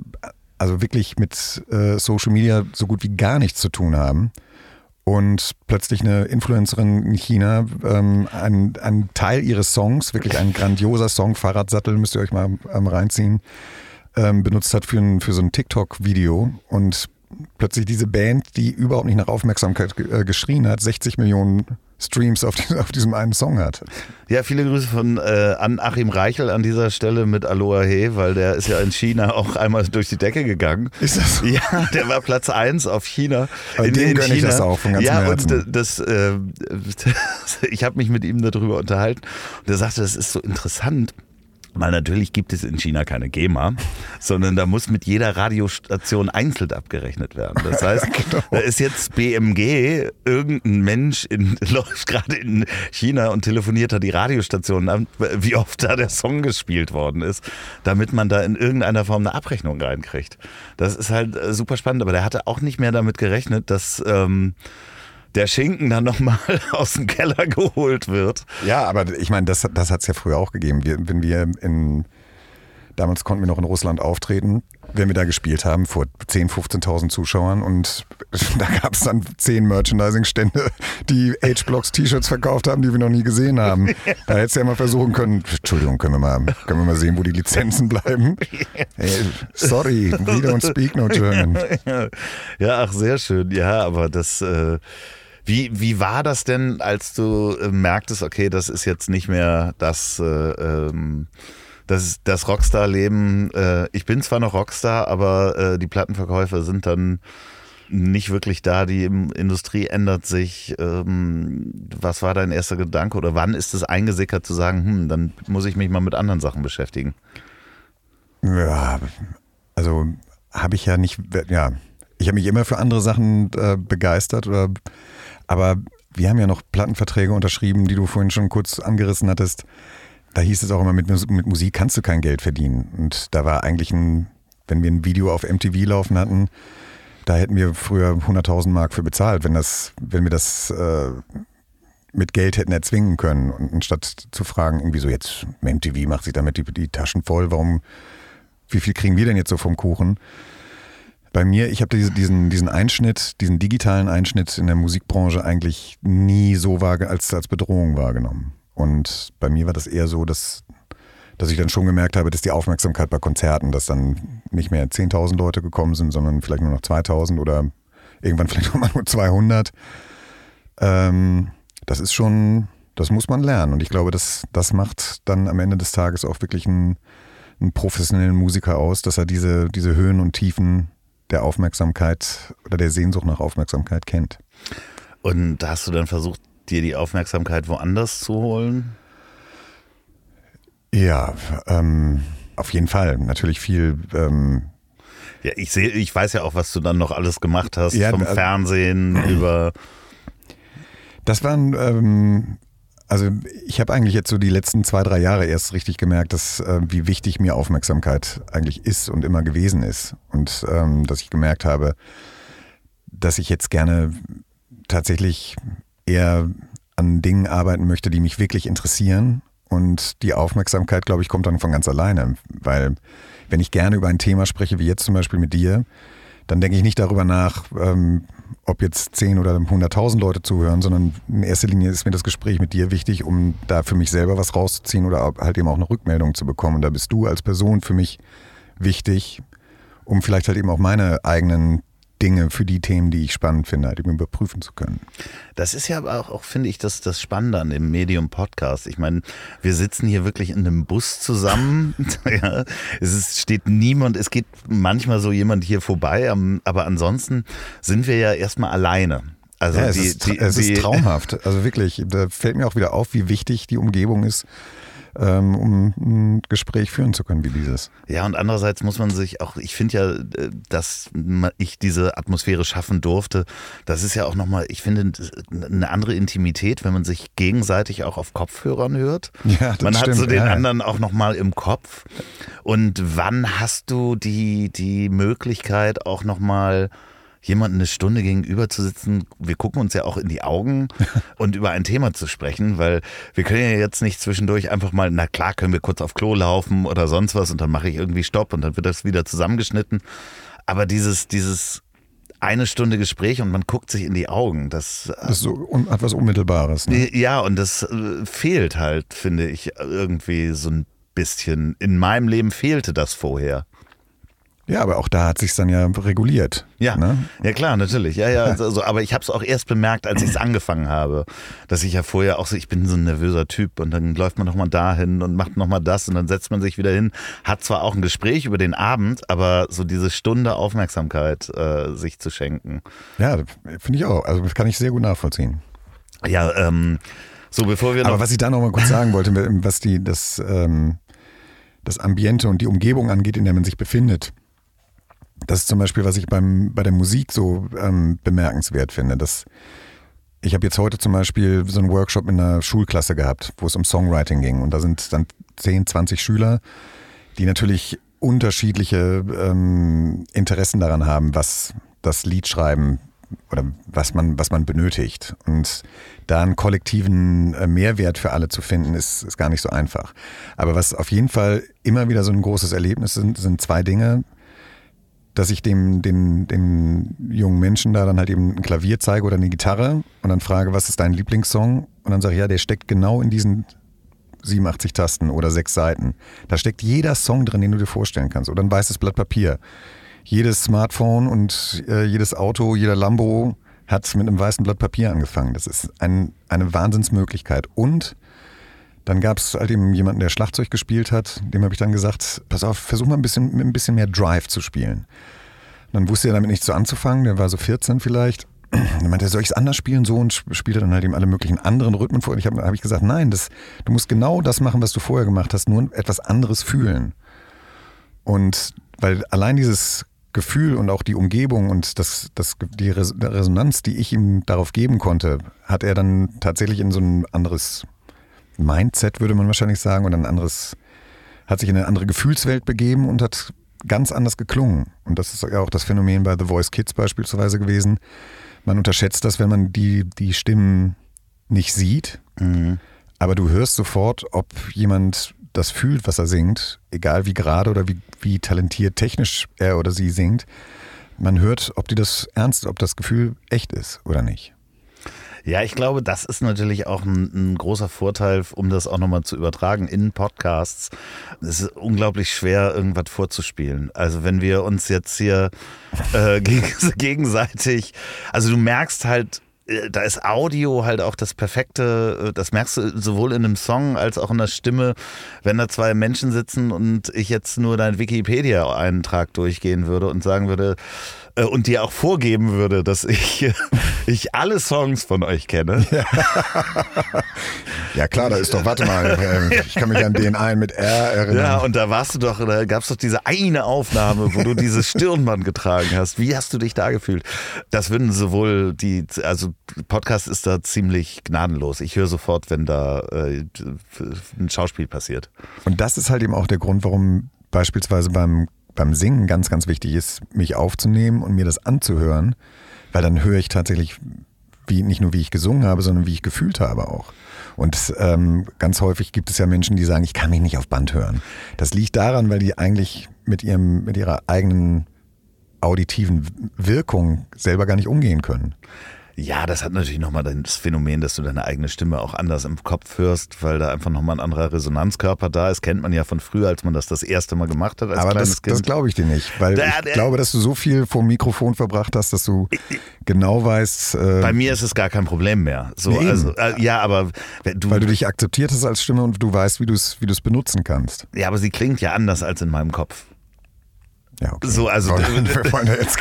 also wirklich mit äh, Social Media so gut wie gar nichts zu tun haben. Und plötzlich eine Influencerin in China ähm, einen, einen Teil ihres Songs, wirklich ein grandioser Song, Fahrradsattel, müsst ihr euch mal ähm, reinziehen, ähm, benutzt hat für, ein, für so ein TikTok-Video. Und plötzlich diese Band, die überhaupt nicht nach Aufmerksamkeit äh, geschrien hat, 60 Millionen Streams auf, die, auf, diesem einen Song hat. Ja, viele Grüße von äh, an Achim Reichel an dieser Stelle mit Aloha He, weil der ist ja in China auch einmal durch die Decke gegangen. Ist das so? Ja, der war Platz 1 auf China. Bei in, dem in China. ich das auch von ganzem Ja, Herzen. und das, äh, ich habe mich mit ihm darüber unterhalten und er sagte, das ist so interessant weil natürlich gibt es in China keine GEMA, sondern da muss mit jeder Radiostation einzeln abgerechnet werden. Das heißt, genau. da ist jetzt BMG, irgendein Mensch in, läuft gerade in China und telefoniert da die Radiostation an, wie oft da der Song gespielt worden ist, damit man da in irgendeiner Form eine Abrechnung reinkriegt. Das ist halt äh, super spannend, aber der hatte auch nicht mehr damit gerechnet, dass... Ähm, der Schinken dann nochmal aus dem Keller geholt wird. Ja, aber ich meine, das, das hat es ja früher auch gegeben. Wir, wenn wir in, damals konnten wir noch in Russland auftreten, wenn wir da gespielt haben, vor 10.000, 15.000 Zuschauern und da gab es dann zehn Merchandising-Stände, die H-Blocks-T-Shirts verkauft haben, die wir noch nie gesehen haben. Da hättest du ja mal versuchen können, Entschuldigung, können wir mal, können wir mal sehen, wo die Lizenzen bleiben? Hey, sorry, we don't speak no German. Ja, ach, sehr schön. Ja, aber das... Äh wie, wie war das denn, als du äh, merktest, okay, das ist jetzt nicht mehr das, äh, ähm, das, das Rockstar-Leben? Äh, ich bin zwar noch Rockstar, aber äh, die Plattenverkäufe sind dann nicht wirklich da. Die Industrie ändert sich. Ähm, was war dein erster Gedanke oder wann ist es eingesickert zu sagen, hm, dann muss ich mich mal mit anderen Sachen beschäftigen? Ja, also habe ich ja nicht, ja, ich habe mich immer für andere Sachen äh, begeistert oder aber wir haben ja noch Plattenverträge unterschrieben, die du vorhin schon kurz angerissen hattest. Da hieß es auch immer, mit, mit Musik kannst du kein Geld verdienen. Und da war eigentlich ein, wenn wir ein Video auf MTV laufen hatten, da hätten wir früher 100.000 Mark für bezahlt, wenn, das, wenn wir das äh, mit Geld hätten erzwingen können. Und anstatt zu fragen, irgendwie so jetzt, MTV macht sich damit die, die Taschen voll, warum, wie viel kriegen wir denn jetzt so vom Kuchen? Bei mir, ich habe diesen, diesen Einschnitt, diesen digitalen Einschnitt in der Musikbranche eigentlich nie so wahr, als, als Bedrohung wahrgenommen. Und bei mir war das eher so, dass, dass ich dann schon gemerkt habe, dass die Aufmerksamkeit bei Konzerten, dass dann nicht mehr 10.000 Leute gekommen sind, sondern vielleicht nur noch 2.000 oder irgendwann vielleicht nochmal nur 200. Ähm, das ist schon, das muss man lernen. Und ich glaube, das, das macht dann am Ende des Tages auch wirklich einen, einen professionellen Musiker aus, dass er diese, diese Höhen und Tiefen der Aufmerksamkeit oder der Sehnsucht nach Aufmerksamkeit kennt. Und hast du dann versucht, dir die Aufmerksamkeit woanders zu holen? Ja, ähm, auf jeden Fall. Natürlich viel. Ähm, ja, ich sehe, ich weiß ja auch, was du dann noch alles gemacht hast, ja, vom äh, Fernsehen über. Das waren, ähm, also ich habe eigentlich jetzt so die letzten zwei, drei Jahre erst richtig gemerkt, dass äh, wie wichtig mir Aufmerksamkeit eigentlich ist und immer gewesen ist. Und ähm, dass ich gemerkt habe, dass ich jetzt gerne tatsächlich eher an Dingen arbeiten möchte, die mich wirklich interessieren. Und die Aufmerksamkeit, glaube ich, kommt dann von ganz alleine. Weil wenn ich gerne über ein Thema spreche, wie jetzt zum Beispiel mit dir, dann denke ich nicht darüber nach, ähm, ob jetzt 10 oder 100.000 Leute zuhören, sondern in erster Linie ist mir das Gespräch mit dir wichtig, um da für mich selber was rauszuziehen oder halt eben auch eine Rückmeldung zu bekommen. Und da bist du als Person für mich wichtig, um vielleicht halt eben auch meine eigenen Dinge für die Themen, die ich spannend finde, halt überprüfen zu können. Das ist ja aber auch, auch finde ich, das, das Spannende an dem Medium Podcast. Ich meine, wir sitzen hier wirklich in einem Bus zusammen. ja, es ist, steht niemand, es geht manchmal so jemand hier vorbei, aber ansonsten sind wir ja erstmal alleine. Also ja, es, die, ist, die, es ist traumhaft. Also wirklich, da fällt mir auch wieder auf, wie wichtig die Umgebung ist ähm, um ein Gespräch führen zu können wie dieses. Ja, und andererseits muss man sich auch, ich finde ja, äh, dass ich diese Atmosphäre schaffen durfte, das ist ja auch nochmal, ich finde, eine andere Intimität, wenn man sich gegenseitig auch auf Kopfhörern hört. Ja, das man stimmt. hat so den ja. anderen auch nochmal im Kopf. Und wann hast du die, die Möglichkeit auch nochmal jemanden eine Stunde gegenüber zu sitzen, wir gucken uns ja auch in die Augen und über ein Thema zu sprechen, weil wir können ja jetzt nicht zwischendurch einfach mal, na klar, können wir kurz auf Klo laufen oder sonst was und dann mache ich irgendwie Stopp und dann wird das wieder zusammengeschnitten. Aber dieses, dieses eine Stunde Gespräch und man guckt sich in die Augen. Das, das so, hat was Unmittelbares. Ne? Ja, und das äh, fehlt halt, finde ich, irgendwie so ein bisschen. In meinem Leben fehlte das vorher. Ja, aber auch da hat sich dann ja reguliert. Ja, ne? ja klar, natürlich. Ja, ja. Also, aber ich habe es auch erst bemerkt, als ich es angefangen habe, dass ich ja vorher auch so, ich bin so ein nervöser Typ und dann läuft man noch mal dahin und macht noch mal das und dann setzt man sich wieder hin, hat zwar auch ein Gespräch über den Abend, aber so diese Stunde Aufmerksamkeit äh, sich zu schenken. Ja, finde ich auch. Also das kann ich sehr gut nachvollziehen. Ja, ähm, so bevor wir. Aber was ich da noch mal kurz sagen wollte, was die das ähm, das Ambiente und die Umgebung angeht, in der man sich befindet das ist zum Beispiel, was ich beim, bei der Musik so ähm, bemerkenswert finde. Dass ich habe jetzt heute zum Beispiel so einen Workshop in einer Schulklasse gehabt, wo es um Songwriting ging. Und da sind dann 10, 20 Schüler, die natürlich unterschiedliche ähm, Interessen daran haben, was das Lied schreiben oder was man, was man benötigt. Und da einen kollektiven äh, Mehrwert für alle zu finden, ist, ist gar nicht so einfach. Aber was auf jeden Fall immer wieder so ein großes Erlebnis sind, sind zwei Dinge dass ich dem, den, den jungen Menschen da dann halt eben ein Klavier zeige oder eine Gitarre und dann frage, was ist dein Lieblingssong? Und dann sage ich, ja, der steckt genau in diesen 87 Tasten oder sechs Seiten. Da steckt jeder Song drin, den du dir vorstellen kannst. Oder ein weißes Blatt Papier. Jedes Smartphone und äh, jedes Auto, jeder Lambo hat mit einem weißen Blatt Papier angefangen. Das ist ein, eine Wahnsinnsmöglichkeit. Und dann gab es halt eben jemanden, der Schlagzeug gespielt hat. Dem habe ich dann gesagt, pass auf, versuch mal ein bisschen, mit ein bisschen mehr Drive zu spielen. Und dann wusste er damit nichts so anzufangen. Der war so 14 vielleicht. Dann meinte er, soll ich es anders spielen? So und spielte dann halt eben alle möglichen anderen Rhythmen vor. Und ich habe hab ich gesagt, nein, das, du musst genau das machen, was du vorher gemacht hast, nur etwas anderes fühlen. Und weil allein dieses Gefühl und auch die Umgebung und das, das, die Resonanz, die ich ihm darauf geben konnte, hat er dann tatsächlich in so ein anderes Mindset, würde man wahrscheinlich sagen, und ein anderes, hat sich in eine andere Gefühlswelt begeben und hat ganz anders geklungen. Und das ist ja auch das Phänomen bei The Voice Kids beispielsweise gewesen. Man unterschätzt das, wenn man die, die Stimmen nicht sieht, mhm. aber du hörst sofort, ob jemand das fühlt, was er singt, egal wie gerade oder wie, wie talentiert technisch er oder sie singt. Man hört, ob die das ernst, ob das Gefühl echt ist oder nicht. Ja, ich glaube, das ist natürlich auch ein, ein großer Vorteil, um das auch nochmal zu übertragen in Podcasts. Es ist unglaublich schwer, irgendwas vorzuspielen. Also wenn wir uns jetzt hier äh, gegenseitig, also du merkst halt, äh, da ist Audio halt auch das perfekte, äh, das merkst du sowohl in einem Song als auch in der Stimme, wenn da zwei Menschen sitzen und ich jetzt nur deinen Wikipedia-Eintrag durchgehen würde und sagen würde, äh, und dir auch vorgeben würde, dass ich, ich alle Songs von euch kenne. Ja. ja klar, da ist doch, warte mal, äh, ich kann mich an den einen mit R erinnern. Ja, und da warst du doch, da gab es doch diese eine Aufnahme, wo du dieses Stirnband getragen hast. Wie hast du dich da gefühlt? Das würden sowohl die, also Podcast ist da ziemlich gnadenlos. Ich höre sofort, wenn da äh, ein Schauspiel passiert. Und das ist halt eben auch der Grund, warum beispielsweise beim beim Singen ganz, ganz wichtig ist, mich aufzunehmen und mir das anzuhören, weil dann höre ich tatsächlich wie, nicht nur wie ich gesungen habe, sondern wie ich gefühlt habe auch. Und ähm, ganz häufig gibt es ja Menschen, die sagen, ich kann mich nicht auf Band hören. Das liegt daran, weil die eigentlich mit ihrem, mit ihrer eigenen auditiven Wirkung selber gar nicht umgehen können. Ja, das hat natürlich nochmal das Phänomen, dass du deine eigene Stimme auch anders im Kopf hörst, weil da einfach nochmal ein anderer Resonanzkörper da ist. Kennt man ja von früher, als man das das erste Mal gemacht hat. Als Aber das, das glaube ich dir nicht, weil da, ich glaube, dass du so viel vor dem Mikrofon verbracht hast, dass du genau weißt. Äh, bei mir ist es gar kein Problem mehr. So, nee, also, äh, ja, aber du, weil du dich akzeptiert hast als Stimme und du weißt, wie du es wie benutzen kannst. Ja, aber sie klingt ja anders als in meinem Kopf. Ja, okay. So, also wir wollen ja jetzt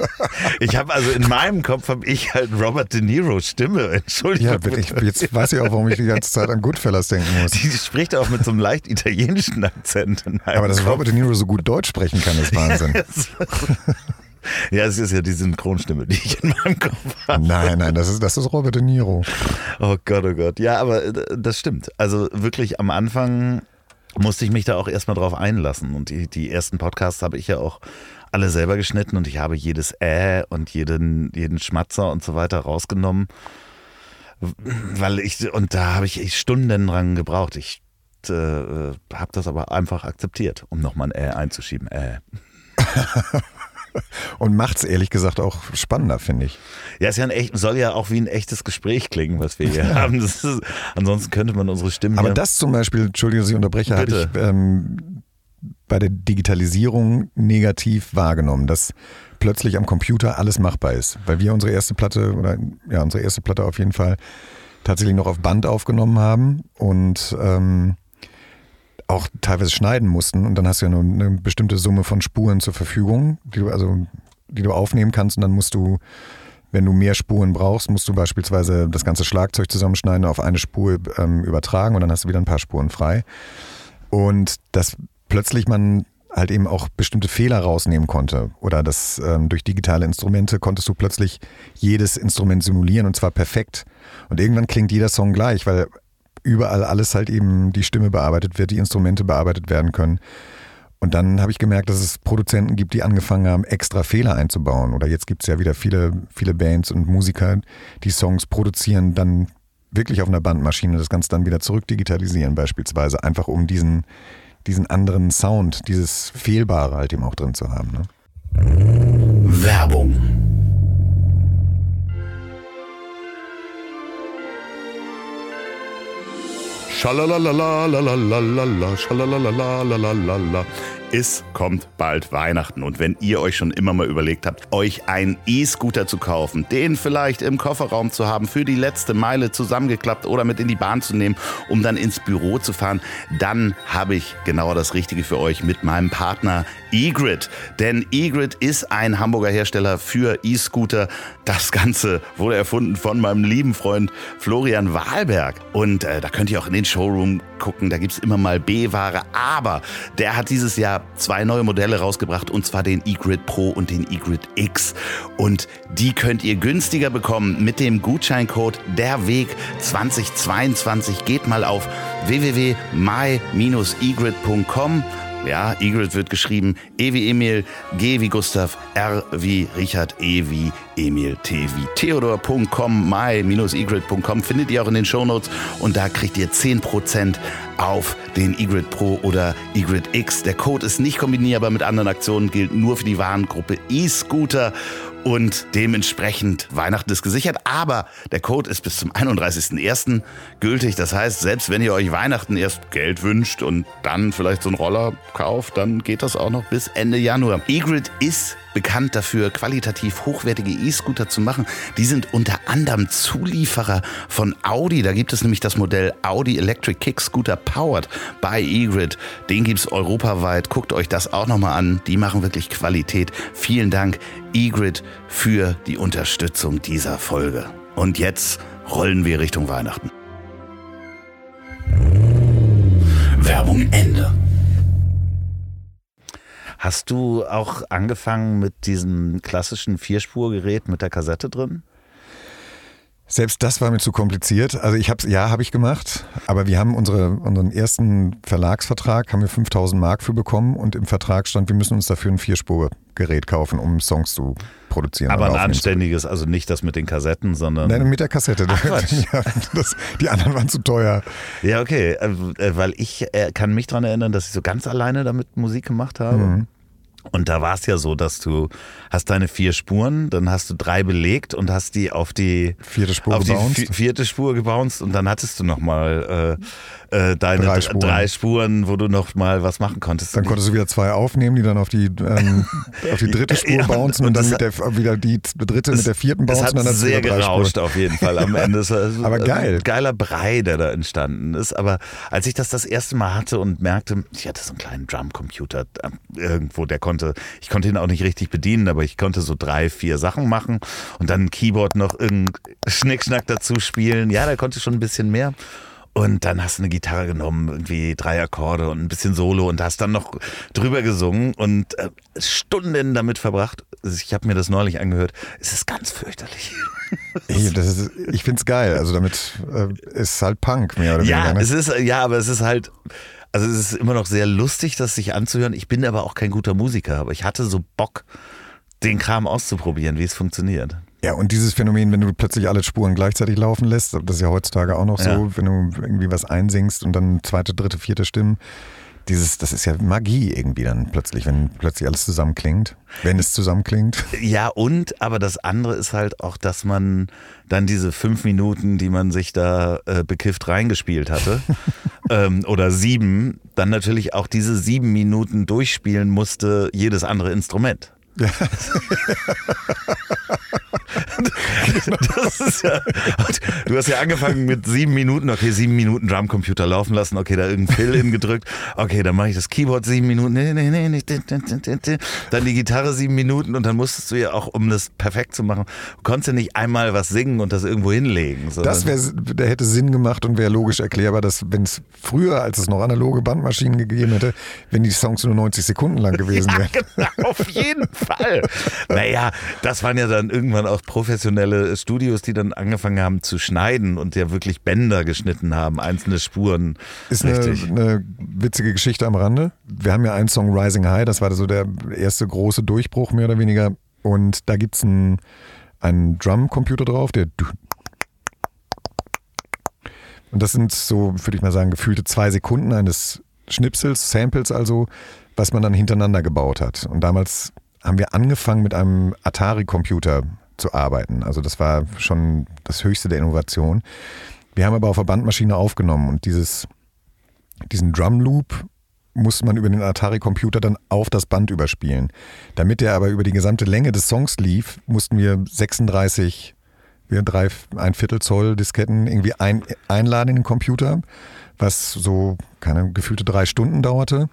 ich habe also in meinem Kopf habe ich halt Robert De Niro Stimme. Entschuldigung. Ja, ich, jetzt weiß ich auch, warum ich die ganze Zeit an Goodfellas denken muss. Die spricht auch mit so einem leicht italienischen Akzent. Aber dass Kopf. Robert De Niro so gut Deutsch sprechen kann, ist Wahnsinn. Ja, es ist ja die Synchronstimme, die ich in meinem Kopf habe. Nein, nein, das ist, das ist Robert De Niro. Oh Gott, oh Gott. Ja, aber äh, das stimmt. Also wirklich am Anfang musste ich mich da auch erstmal drauf einlassen. Und die, die ersten Podcasts habe ich ja auch alle selber geschnitten und ich habe jedes Äh und jeden, jeden Schmatzer und so weiter rausgenommen. Weil ich, und da habe ich Stunden dran gebraucht. Ich äh, habe das aber einfach akzeptiert, um nochmal ein Äh einzuschieben. Äh. und macht es ehrlich gesagt auch spannender, finde ich. Ja, es ja ein echt, soll ja auch wie ein echtes Gespräch klingen, was wir hier ja. haben. Ist, ansonsten könnte man unsere Stimmen. Aber das zum Beispiel, Entschuldigung, dass ich unterbreche, habe ich ähm, bei der Digitalisierung negativ wahrgenommen, dass plötzlich am Computer alles machbar ist. Weil wir unsere erste Platte, oder ja, unsere erste Platte auf jeden Fall tatsächlich noch auf Band aufgenommen haben und ähm, auch teilweise schneiden mussten und dann hast du ja nur eine bestimmte Summe von Spuren zur Verfügung, die du also die du aufnehmen kannst und dann musst du wenn du mehr Spuren brauchst, musst du beispielsweise das ganze Schlagzeug zusammenschneiden, auf eine Spur ähm, übertragen und dann hast du wieder ein paar Spuren frei. Und dass plötzlich man halt eben auch bestimmte Fehler rausnehmen konnte. Oder dass ähm, durch digitale Instrumente konntest du plötzlich jedes Instrument simulieren und zwar perfekt. Und irgendwann klingt jeder Song gleich, weil überall alles halt eben die Stimme bearbeitet wird, die Instrumente bearbeitet werden können. Und dann habe ich gemerkt, dass es Produzenten gibt, die angefangen haben, extra Fehler einzubauen. Oder jetzt gibt es ja wieder viele, viele Bands und Musiker, die Songs produzieren, dann wirklich auf einer Bandmaschine das Ganze dann wieder zurückdigitalisieren, beispielsweise, einfach um diesen, diesen anderen Sound, dieses Fehlbare halt eben auch drin zu haben. Ne? Werbung Schalalalalalalalala, schalalalalalalalala. Es kommt bald Weihnachten und wenn ihr euch schon immer mal überlegt habt, euch einen E-Scooter zu kaufen, den vielleicht im Kofferraum zu haben, für die letzte Meile zusammengeklappt oder mit in die Bahn zu nehmen, dann ins Büro zu fahren, dann habe ich das Richtige für euch mit meinem Partner eGrid. Denn eGrid ist ein Hamburger Hersteller für E-Scooter. Das Ganze wurde erfunden von meinem lieben Freund Florian Wahlberg. Und äh, da könnt ihr auch in den Showroom gucken, da gibt es immer mal B-Ware. Aber der hat dieses Jahr zwei neue Modelle rausgebracht und zwar den eGrid Pro und den eGrid X. Und die könnt ihr günstiger bekommen mit dem Gutscheincode Der Weg 2022. Geht mal auf www.my-egrid.com ja, Egrid wird geschrieben E wie Emil, G wie Gustav, R wie Richard, E wie Emil, T wie Theodor.com, my-egrid.com findet ihr auch in den Shownotes und da kriegt ihr 10% auf den eGrid Pro oder eGrid X. Der Code ist nicht kombinierbar mit anderen Aktionen, gilt nur für die Warengruppe E-Scooter und dementsprechend Weihnachten ist gesichert. Aber der Code ist bis zum 31.01. gültig. Das heißt, selbst wenn ihr euch Weihnachten erst Geld wünscht und dann vielleicht so einen Roller kauft, dann geht das auch noch bis Ende Januar. E-Grid ist bekannt dafür, qualitativ hochwertige E-Scooter zu machen. Die sind unter anderem Zulieferer von Audi. Da gibt es nämlich das Modell Audi Electric Kick Scooter Powered by E-Grid. Den gibt es europaweit. Guckt euch das auch nochmal an. Die machen wirklich Qualität. Vielen Dank, E-Grid, für die Unterstützung dieser Folge. Und jetzt rollen wir Richtung Weihnachten. Werbung Ende. Hast du auch angefangen mit diesem klassischen Vierspurgerät mit der Kassette drin? Selbst das war mir zu kompliziert. Also ich habe ja, habe ich gemacht, aber wir haben unsere, unseren ersten Verlagsvertrag, haben wir 5000 Mark für bekommen und im Vertrag stand, wir müssen uns dafür ein Vierspurgerät kaufen, um Songs zu produzieren. Aber ein anständiges, also nicht das mit den Kassetten, sondern... Nein, mit der Kassette. Ach, ja, das, die anderen waren zu teuer. Ja, okay, äh, weil ich äh, kann mich daran erinnern, dass ich so ganz alleine damit Musik gemacht habe. Mhm. Und da war es ja so, dass du hast deine vier Spuren, dann hast du drei belegt und hast die auf die vierte Spur auf die vierte Spur gebounced und dann hattest du nochmal äh, äh, deine drei Spuren. drei Spuren. wo du noch mal was machen konntest. Dann konntest du wieder zwei aufnehmen, die dann auf die, ähm, auf die dritte Spur ja, bouncen und, und dann mit der, wieder die dritte mit der vierten bouncen. Das hat dann sehr gerauscht Spuren. auf jeden Fall am Ende. Also, aber geil. Ein geiler Brei, der da entstanden ist. Aber als ich das das erste Mal hatte und merkte, ich hatte so einen kleinen Drumcomputer ähm, irgendwo, der konnte, ich konnte ihn auch nicht richtig bedienen, aber ich konnte so drei, vier Sachen machen und dann ein Keyboard noch irgendein Schnickschnack dazu spielen. Ja, der konnte schon ein bisschen mehr. Und dann hast du eine Gitarre genommen, irgendwie drei Akkorde und ein bisschen Solo und hast dann noch drüber gesungen und äh, Stunden damit verbracht. Ich habe mir das neulich angehört. Es ist ganz fürchterlich. Ich, ist, ich finde es geil. Also damit äh, ist halt Punk mehr oder weniger. Ja, ne? es ist, ja, aber es ist halt. Also es ist immer noch sehr lustig, das sich anzuhören. Ich bin aber auch kein guter Musiker, aber ich hatte so Bock, den Kram auszuprobieren, wie es funktioniert. Ja, und dieses Phänomen, wenn du plötzlich alle Spuren gleichzeitig laufen lässt, das ist ja heutzutage auch noch so, ja. wenn du irgendwie was einsingst und dann zweite, dritte, vierte Stimmen, dieses, das ist ja Magie irgendwie dann plötzlich, wenn plötzlich alles zusammenklingt, wenn es zusammenklingt. Ja, und, aber das andere ist halt auch, dass man dann diese fünf Minuten, die man sich da äh, bekifft reingespielt hatte, ähm, oder sieben, dann natürlich auch diese sieben Minuten durchspielen musste, jedes andere Instrument. Ja. ja, du hast ja angefangen mit sieben Minuten, okay, sieben Minuten Drumcomputer laufen lassen, okay, da irgendein Fill-In gedrückt, okay, dann mache ich das Keyboard sieben Minuten, nee, nee, nee, nee, dann die Gitarre sieben Minuten und dann musstest du ja auch, um das perfekt zu machen, konntest du nicht einmal was singen und das irgendwo hinlegen. Das wäre, der hätte Sinn gemacht und wäre logisch erklärbar, dass wenn es früher, als es noch analoge Bandmaschinen gegeben hätte, wenn die Songs nur 90 Sekunden lang gewesen wären. Ja, genau, auf jeden Fall. Naja, das waren ja dann irgendwann auch professionelle Studios, die dann angefangen haben zu schneiden und ja wirklich Bänder geschnitten haben, einzelne Spuren. Ist eine, eine, witzige Geschichte am Rande. Wir haben ja einen Song Rising High, das war so der erste große Durchbruch mehr oder weniger. Und da gibt es einen, einen Drum-Computer drauf, der und das sind so, würde ich mal sagen, gefühlte zwei Sekunden eines Schnipsels, Samples also, was man dann hintereinander gebaut hat. Und damals haben wir angefangen mit einem Atari-Computer zu arbeiten. Also das war schon das Höchste der Innovation. Wir haben aber auf der Bandmaschine aufgenommen und dieses, diesen Drum Loop musste man über den Atari-Computer dann auf das Band überspielen. Damit der aber über die gesamte Länge des Songs lief, mussten wir 36, wir drei, ein Viertel Zoll Disketten irgendwie ein, einladen in den Computer, was so keine gefühlte drei Stunden dauerte.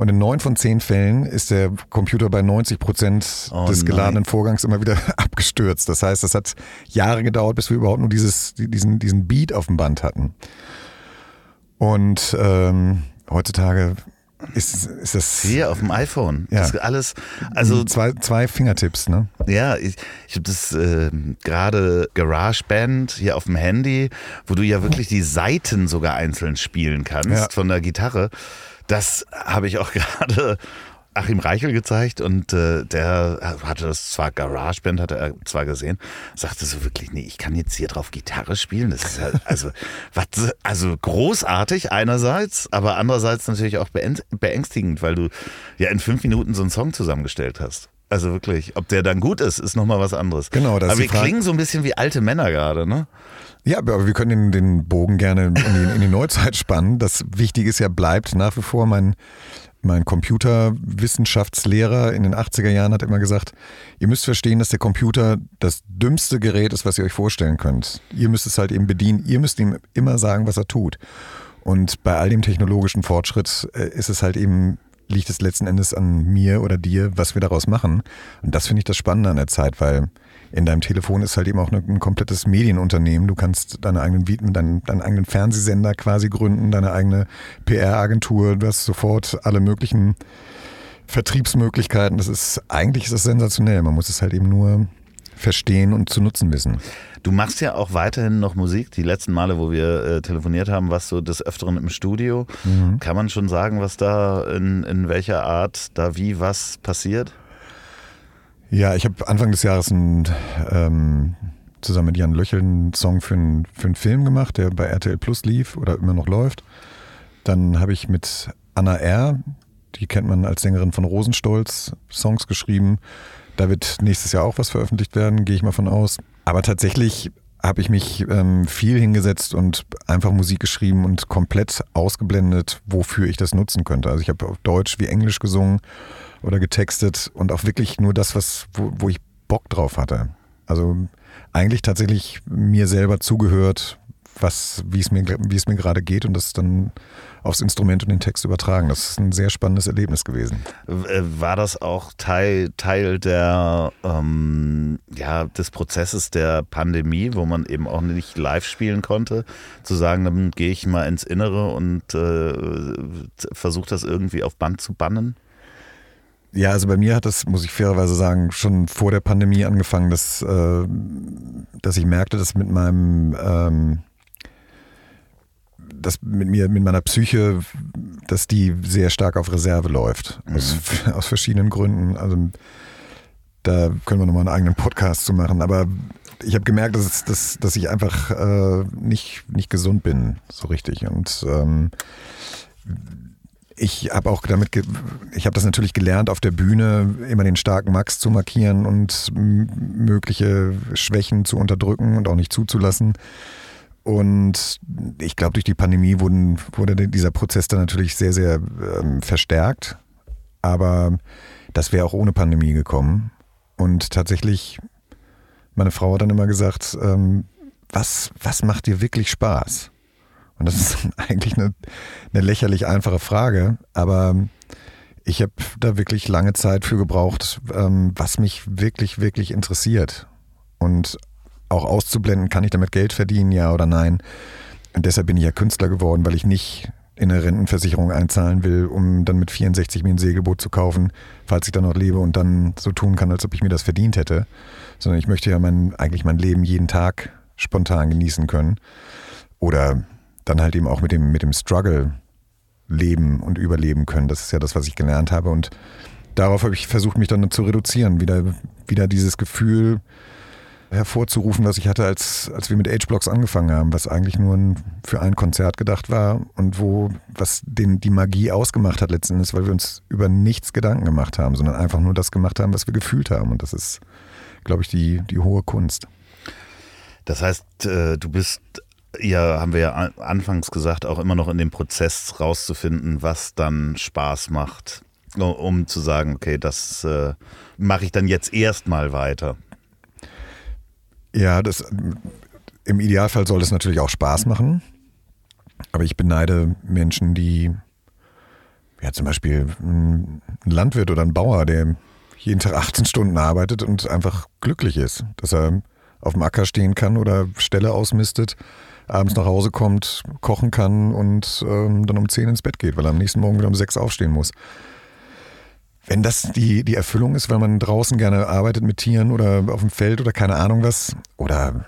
Und in neun von zehn Fällen ist der Computer bei 90 Prozent oh des geladenen nein. Vorgangs immer wieder abgestürzt. Das heißt, es hat Jahre gedauert, bis wir überhaupt nur dieses, diesen, diesen Beat auf dem Band hatten. Und ähm, heutzutage ist, ist das. Hier auf dem iPhone. Ja. Das alles. Also zwei, zwei Fingertipps, ne? Ja, ich, ich habe das äh, gerade GarageBand hier auf dem Handy, wo du ja wirklich die Seiten sogar einzeln spielen kannst ja. von der Gitarre. Das habe ich auch gerade Achim Reichel gezeigt und äh, der hatte das zwar GarageBand, hatte er zwar gesehen, sagte so wirklich, nee, ich kann jetzt hier drauf Gitarre spielen. Das ist ja, also, was, also großartig einerseits, aber andererseits natürlich auch beängstigend, weil du ja in fünf Minuten so einen Song zusammengestellt hast. Also wirklich, ob der dann gut ist, ist nochmal was anderes. Genau, das Aber ist wir Frage. klingen so ein bisschen wie alte Männer gerade, ne? Ja, aber wir können den, den Bogen gerne in die, in die Neuzeit spannen. Das Wichtige ist ja, bleibt nach wie vor mein, mein Computerwissenschaftslehrer in den 80er Jahren hat immer gesagt, ihr müsst verstehen, dass der Computer das dümmste Gerät ist, was ihr euch vorstellen könnt. Ihr müsst es halt eben bedienen, ihr müsst ihm immer sagen, was er tut. Und bei all dem technologischen Fortschritt äh, ist es halt eben, liegt es letzten Endes an mir oder dir, was wir daraus machen. Und das finde ich das Spannende an der Zeit, weil in deinem Telefon ist halt eben auch ein komplettes Medienunternehmen. Du kannst deine eigenen, deinen, deinen eigenen Fernsehsender quasi gründen, deine eigene PR-Agentur. Du hast sofort alle möglichen Vertriebsmöglichkeiten. Das ist, eigentlich ist das sensationell. Man muss es halt eben nur verstehen und zu nutzen wissen. Du machst ja auch weiterhin noch Musik. Die letzten Male, wo wir äh, telefoniert haben, warst du des Öfteren im Studio. Mhm. Kann man schon sagen, was da in, in welcher Art, da wie was passiert? Ja, ich habe Anfang des Jahres einen, ähm, zusammen mit Jan Löchel einen Song für, einen, für einen Film gemacht, der bei RTL Plus lief oder immer noch läuft. Dann habe ich mit Anna R., die kennt man als Sängerin von Rosenstolz, Songs geschrieben. Da wird nächstes Jahr auch was veröffentlicht werden, gehe ich mal von aus. Aber tatsächlich habe ich mich ähm, viel hingesetzt und einfach Musik geschrieben und komplett ausgeblendet, wofür ich das nutzen könnte. Also ich habe auf Deutsch wie Englisch gesungen oder getextet und auch wirklich nur das, was, wo, wo ich Bock drauf hatte. Also eigentlich tatsächlich mir selber zugehört, was, wie es mir, wie es mir gerade geht und das dann aufs Instrument und den Text übertragen. Das ist ein sehr spannendes Erlebnis gewesen. Äh, war das auch Teil, Teil der, ähm, ja, des Prozesses der Pandemie, wo man eben auch nicht live spielen konnte, zu sagen, dann gehe ich mal ins Innere und äh, versuche das irgendwie auf Band zu bannen? Ja, also bei mir hat das, muss ich fairerweise sagen, schon vor der Pandemie angefangen, dass, äh, dass ich merkte, dass mit meinem, ähm, dass mit mir, mit meiner Psyche, dass die sehr stark auf Reserve läuft. Mhm. Aus, aus verschiedenen Gründen. Also da können wir nochmal einen eigenen Podcast zu machen. Aber ich habe gemerkt, dass, dass, dass ich einfach äh, nicht, nicht gesund bin, so richtig. Und ähm, ich habe auch damit, ich habe das natürlich gelernt, auf der Bühne immer den starken Max zu markieren und mögliche Schwächen zu unterdrücken und auch nicht zuzulassen. Und ich glaube, durch die Pandemie wurden, wurde dieser Prozess dann natürlich sehr, sehr ähm, verstärkt. Aber das wäre auch ohne Pandemie gekommen. Und tatsächlich, meine Frau hat dann immer gesagt, ähm, was, was macht dir wirklich Spaß? Und das ist eigentlich eine, eine lächerlich einfache Frage, aber ich habe da wirklich lange Zeit für gebraucht, ähm, was mich wirklich, wirklich interessiert. Und auch auszublenden, kann ich damit Geld verdienen, ja oder nein. Und deshalb bin ich ja Künstler geworden, weil ich nicht in eine Rentenversicherung einzahlen will, um dann mit 64 mir ein Segelboot zu kaufen, falls ich dann noch lebe und dann so tun kann, als ob ich mir das verdient hätte. Sondern ich möchte ja mein, eigentlich mein Leben jeden Tag spontan genießen können. Oder dann halt eben auch mit dem, mit dem Struggle leben und überleben können. Das ist ja das, was ich gelernt habe. Und darauf habe ich versucht, mich dann zu reduzieren. Wieder, wieder dieses Gefühl hervorzurufen, was ich hatte, als, als wir mit H-Blocks angefangen haben, was eigentlich nur ein, für ein Konzert gedacht war und wo, was den, die Magie ausgemacht hat letzten Endes, weil wir uns über nichts Gedanken gemacht haben, sondern einfach nur das gemacht haben, was wir gefühlt haben. Und das ist, glaube ich, die, die hohe Kunst. Das heißt, äh, du bist ja, haben wir ja anfangs gesagt, auch immer noch in dem Prozess rauszufinden, was dann Spaß macht, um zu sagen, okay, das äh, mache ich dann jetzt erstmal weiter. Ja, das im Idealfall soll es natürlich auch Spaß machen. Aber ich beneide Menschen, die ja zum Beispiel ein Landwirt oder ein Bauer, der jeden Tag 18 Stunden arbeitet und einfach glücklich ist, dass er auf dem Acker stehen kann oder Ställe ausmistet abends nach Hause kommt, kochen kann und ähm, dann um 10 ins Bett geht, weil er am nächsten Morgen wieder um 6 aufstehen muss. Wenn das die, die Erfüllung ist, weil man draußen gerne arbeitet mit Tieren oder auf dem Feld oder keine Ahnung was, oder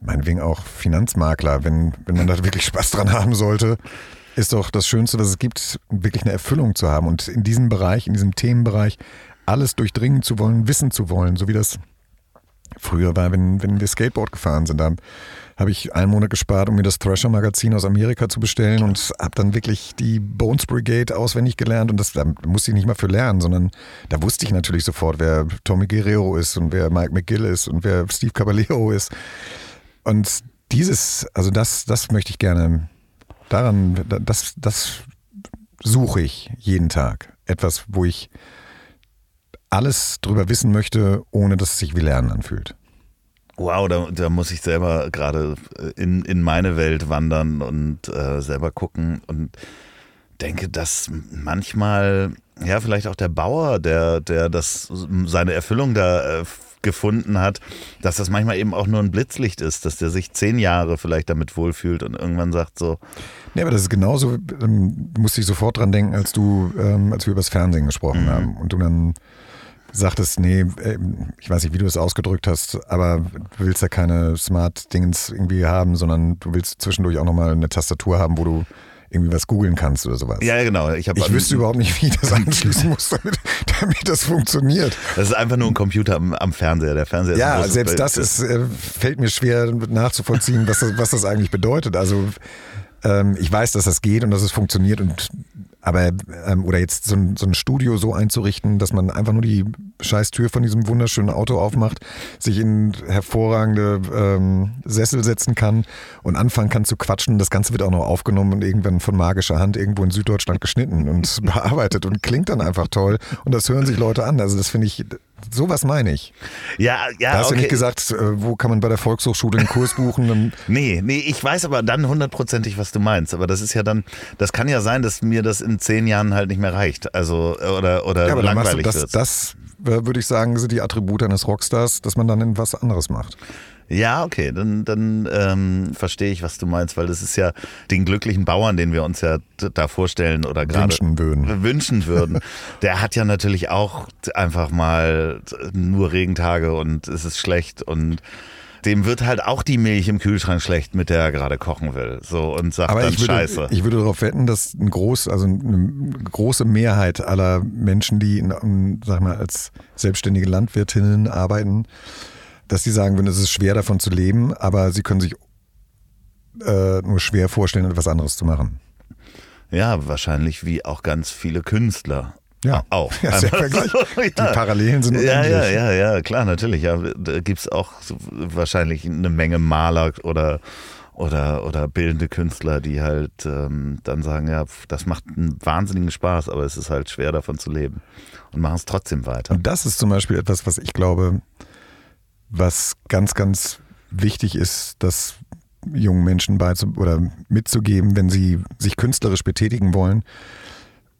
meinetwegen auch Finanzmakler, wenn, wenn man da wirklich Spaß dran haben sollte, ist doch das Schönste, was es gibt, wirklich eine Erfüllung zu haben und in diesem Bereich, in diesem Themenbereich alles durchdringen zu wollen, wissen zu wollen, so wie das früher war, wenn, wenn wir Skateboard gefahren sind. Da habe ich einen Monat gespart, um mir das Thrasher-Magazin aus Amerika zu bestellen und habe dann wirklich die Bones Brigade auswendig gelernt und das da musste ich nicht mal für lernen, sondern da wusste ich natürlich sofort, wer Tommy Guerrero ist und wer Mike McGill ist und wer Steve Caballero ist. Und dieses, also das, das möchte ich gerne, daran, das, das suche ich jeden Tag. Etwas, wo ich alles drüber wissen möchte, ohne dass es sich wie Lernen anfühlt. Wow, da, da muss ich selber gerade in, in meine Welt wandern und äh, selber gucken und denke, dass manchmal, ja, vielleicht auch der Bauer, der, der das, seine Erfüllung da äh, gefunden hat, dass das manchmal eben auch nur ein Blitzlicht ist, dass der sich zehn Jahre vielleicht damit wohlfühlt und irgendwann sagt so. Ja, aber das ist genauso, ähm, musste ich sofort dran denken, als du, ähm, als wir über das Fernsehen gesprochen mhm. haben und du dann sagtest, nee, äh, ich weiß nicht, wie du es ausgedrückt hast, aber du willst ja keine Smart-Dingens irgendwie haben, sondern du willst zwischendurch auch nochmal eine Tastatur haben, wo du irgendwie was googeln kannst oder sowas. Ja, genau. Ich, ich wüsste überhaupt nicht, wie ich das anschließen muss, damit, damit, das funktioniert. Das ist einfach nur ein Computer am, am Fernseher. Der Fernseher ja, selbst das ist, äh, fällt mir schwer nachzuvollziehen, was das, was das eigentlich bedeutet. Also ähm, ich weiß, dass das geht und dass es funktioniert und aber, ähm, oder jetzt so ein, so ein Studio so einzurichten, dass man einfach nur die Scheißtür von diesem wunderschönen Auto aufmacht, sich in hervorragende ähm, Sessel setzen kann und anfangen kann zu quatschen. Das Ganze wird auch noch aufgenommen und irgendwann von magischer Hand irgendwo in Süddeutschland geschnitten und bearbeitet und klingt dann einfach toll. Und das hören sich Leute an. Also das finde ich Sowas meine ich. Ja, ja. Da hast okay. du nicht gesagt, äh, wo kann man bei der Volkshochschule einen Kurs buchen? nee, nee, ich weiß aber dann hundertprozentig, was du meinst. Aber das ist ja dann, das kann ja sein, dass mir das in zehn Jahren halt nicht mehr reicht. Also, oder, oder ja, aber langweilig das, wird. Das, äh, würde ich sagen, sind die Attribute eines Rockstars, dass man dann in was anderes macht. Ja, okay, dann, dann ähm, verstehe ich, was du meinst, weil das ist ja den glücklichen Bauern, den wir uns ja da vorstellen oder gerade wünschen würden. Wünschen würden. Der hat ja natürlich auch einfach mal nur Regentage und es ist schlecht und dem wird halt auch die Milch im Kühlschrank schlecht, mit der er gerade kochen will. So und sagt Aber dann ich würde, Scheiße. Ich würde darauf wetten, dass ein groß, also eine große Mehrheit aller Menschen, die in, sag mal, als selbstständige Landwirtinnen arbeiten, dass sie sagen würden, es ist schwer davon zu leben, aber sie können sich äh, nur schwer vorstellen, etwas anderes zu machen. Ja, wahrscheinlich wie auch ganz viele Künstler. Ja, auch. Ja, sehr Vergleich. So, ja. Die Parallelen sind unendlich. Ja, ja, ja, ja, klar, natürlich. Ja, da gibt es auch wahrscheinlich eine Menge Maler oder, oder, oder bildende Künstler, die halt ähm, dann sagen, ja, das macht einen wahnsinnigen Spaß, aber es ist halt schwer davon zu leben und machen es trotzdem weiter. Und das ist zum Beispiel etwas, was ich glaube, was ganz, ganz wichtig ist, das jungen Menschen beizu oder mitzugeben, wenn sie sich künstlerisch betätigen wollen.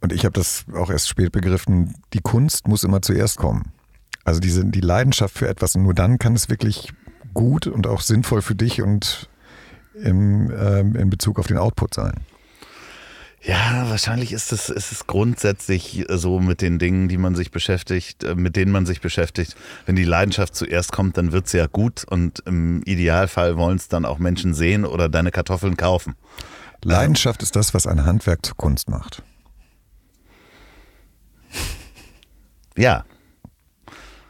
Und ich habe das auch erst spät begriffen, die Kunst muss immer zuerst kommen. Also diese, die Leidenschaft für etwas und nur dann kann es wirklich gut und auch sinnvoll für dich und im, äh, in Bezug auf den Output sein. Ja, wahrscheinlich ist es, ist es grundsätzlich so mit den Dingen, die man sich beschäftigt, äh, mit denen man sich beschäftigt. Wenn die Leidenschaft zuerst kommt, dann wird sie ja gut und im Idealfall wollen es dann auch Menschen sehen oder deine Kartoffeln kaufen. Leidenschaft ist das, was ein Handwerk zur Kunst macht. Ja.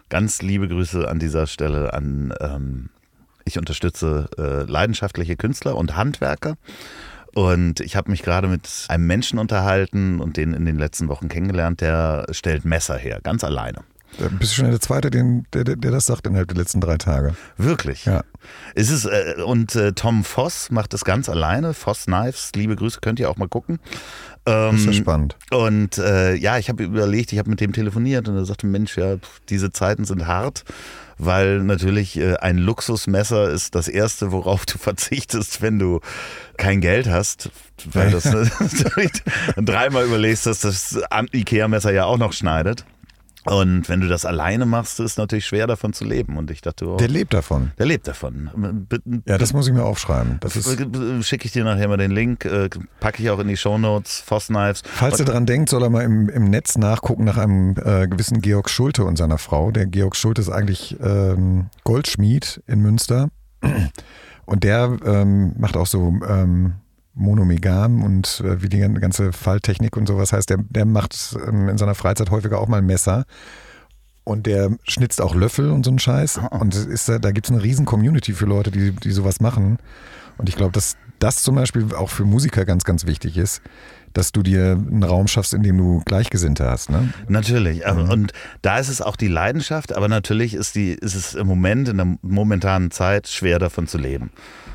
Ganz liebe Grüße an dieser Stelle an, ähm, ich unterstütze äh, leidenschaftliche Künstler und Handwerker. Und ich habe mich gerade mit einem Menschen unterhalten und den in den letzten Wochen kennengelernt, der stellt Messer her, ganz alleine. Da bist du schon der Zweite, den, der, der das sagt innerhalb der letzten drei Tage. Wirklich? Ja. Ist es, äh, und äh, Tom Voss macht das ganz alleine. Voss Knives, liebe Grüße, könnt ihr auch mal gucken. Ähm, das ist ja spannend. Und äh, ja, ich habe überlegt, ich habe mit dem telefoniert und er sagte, Mensch, ja, diese Zeiten sind hart weil natürlich äh, ein Luxusmesser ist das Erste, worauf du verzichtest, wenn du kein Geld hast, weil das dreimal überlegst, dass das Ikea-Messer ja auch noch schneidet. Und wenn du das alleine machst, ist es natürlich schwer davon zu leben. Und ich dachte, oh, der lebt davon. Der lebt davon. Ja, das muss ich mir aufschreiben. Das ist Schicke ich dir nachher mal den Link, äh, packe ich auch in die Shownotes, Foss Knives. Falls er dran denkt, soll er mal im, im Netz nachgucken nach einem äh, gewissen Georg Schulte und seiner Frau. Der Georg Schulte ist eigentlich ähm, Goldschmied in Münster. Und der ähm, macht auch so ähm, monomegam und äh, wie die ganze Falltechnik und sowas heißt, der, der macht ähm, in seiner Freizeit häufiger auch mal Messer. und der schnitzt auch Löffel und so einen Scheiß. Ah. Und ist, da da gibt es eine riesen Community für Leute, die, die sowas machen. Und ich glaube, dass das zum Beispiel auch für Musiker ganz, ganz wichtig ist, dass du dir einen Raum schaffst, in dem du Gleichgesinnte hast. Ne? Natürlich. aber- Und da ist es auch die Leidenschaft, aber natürlich ist, die, ist es im Moment, in der momentanen Zeit, schwer davon zu leben.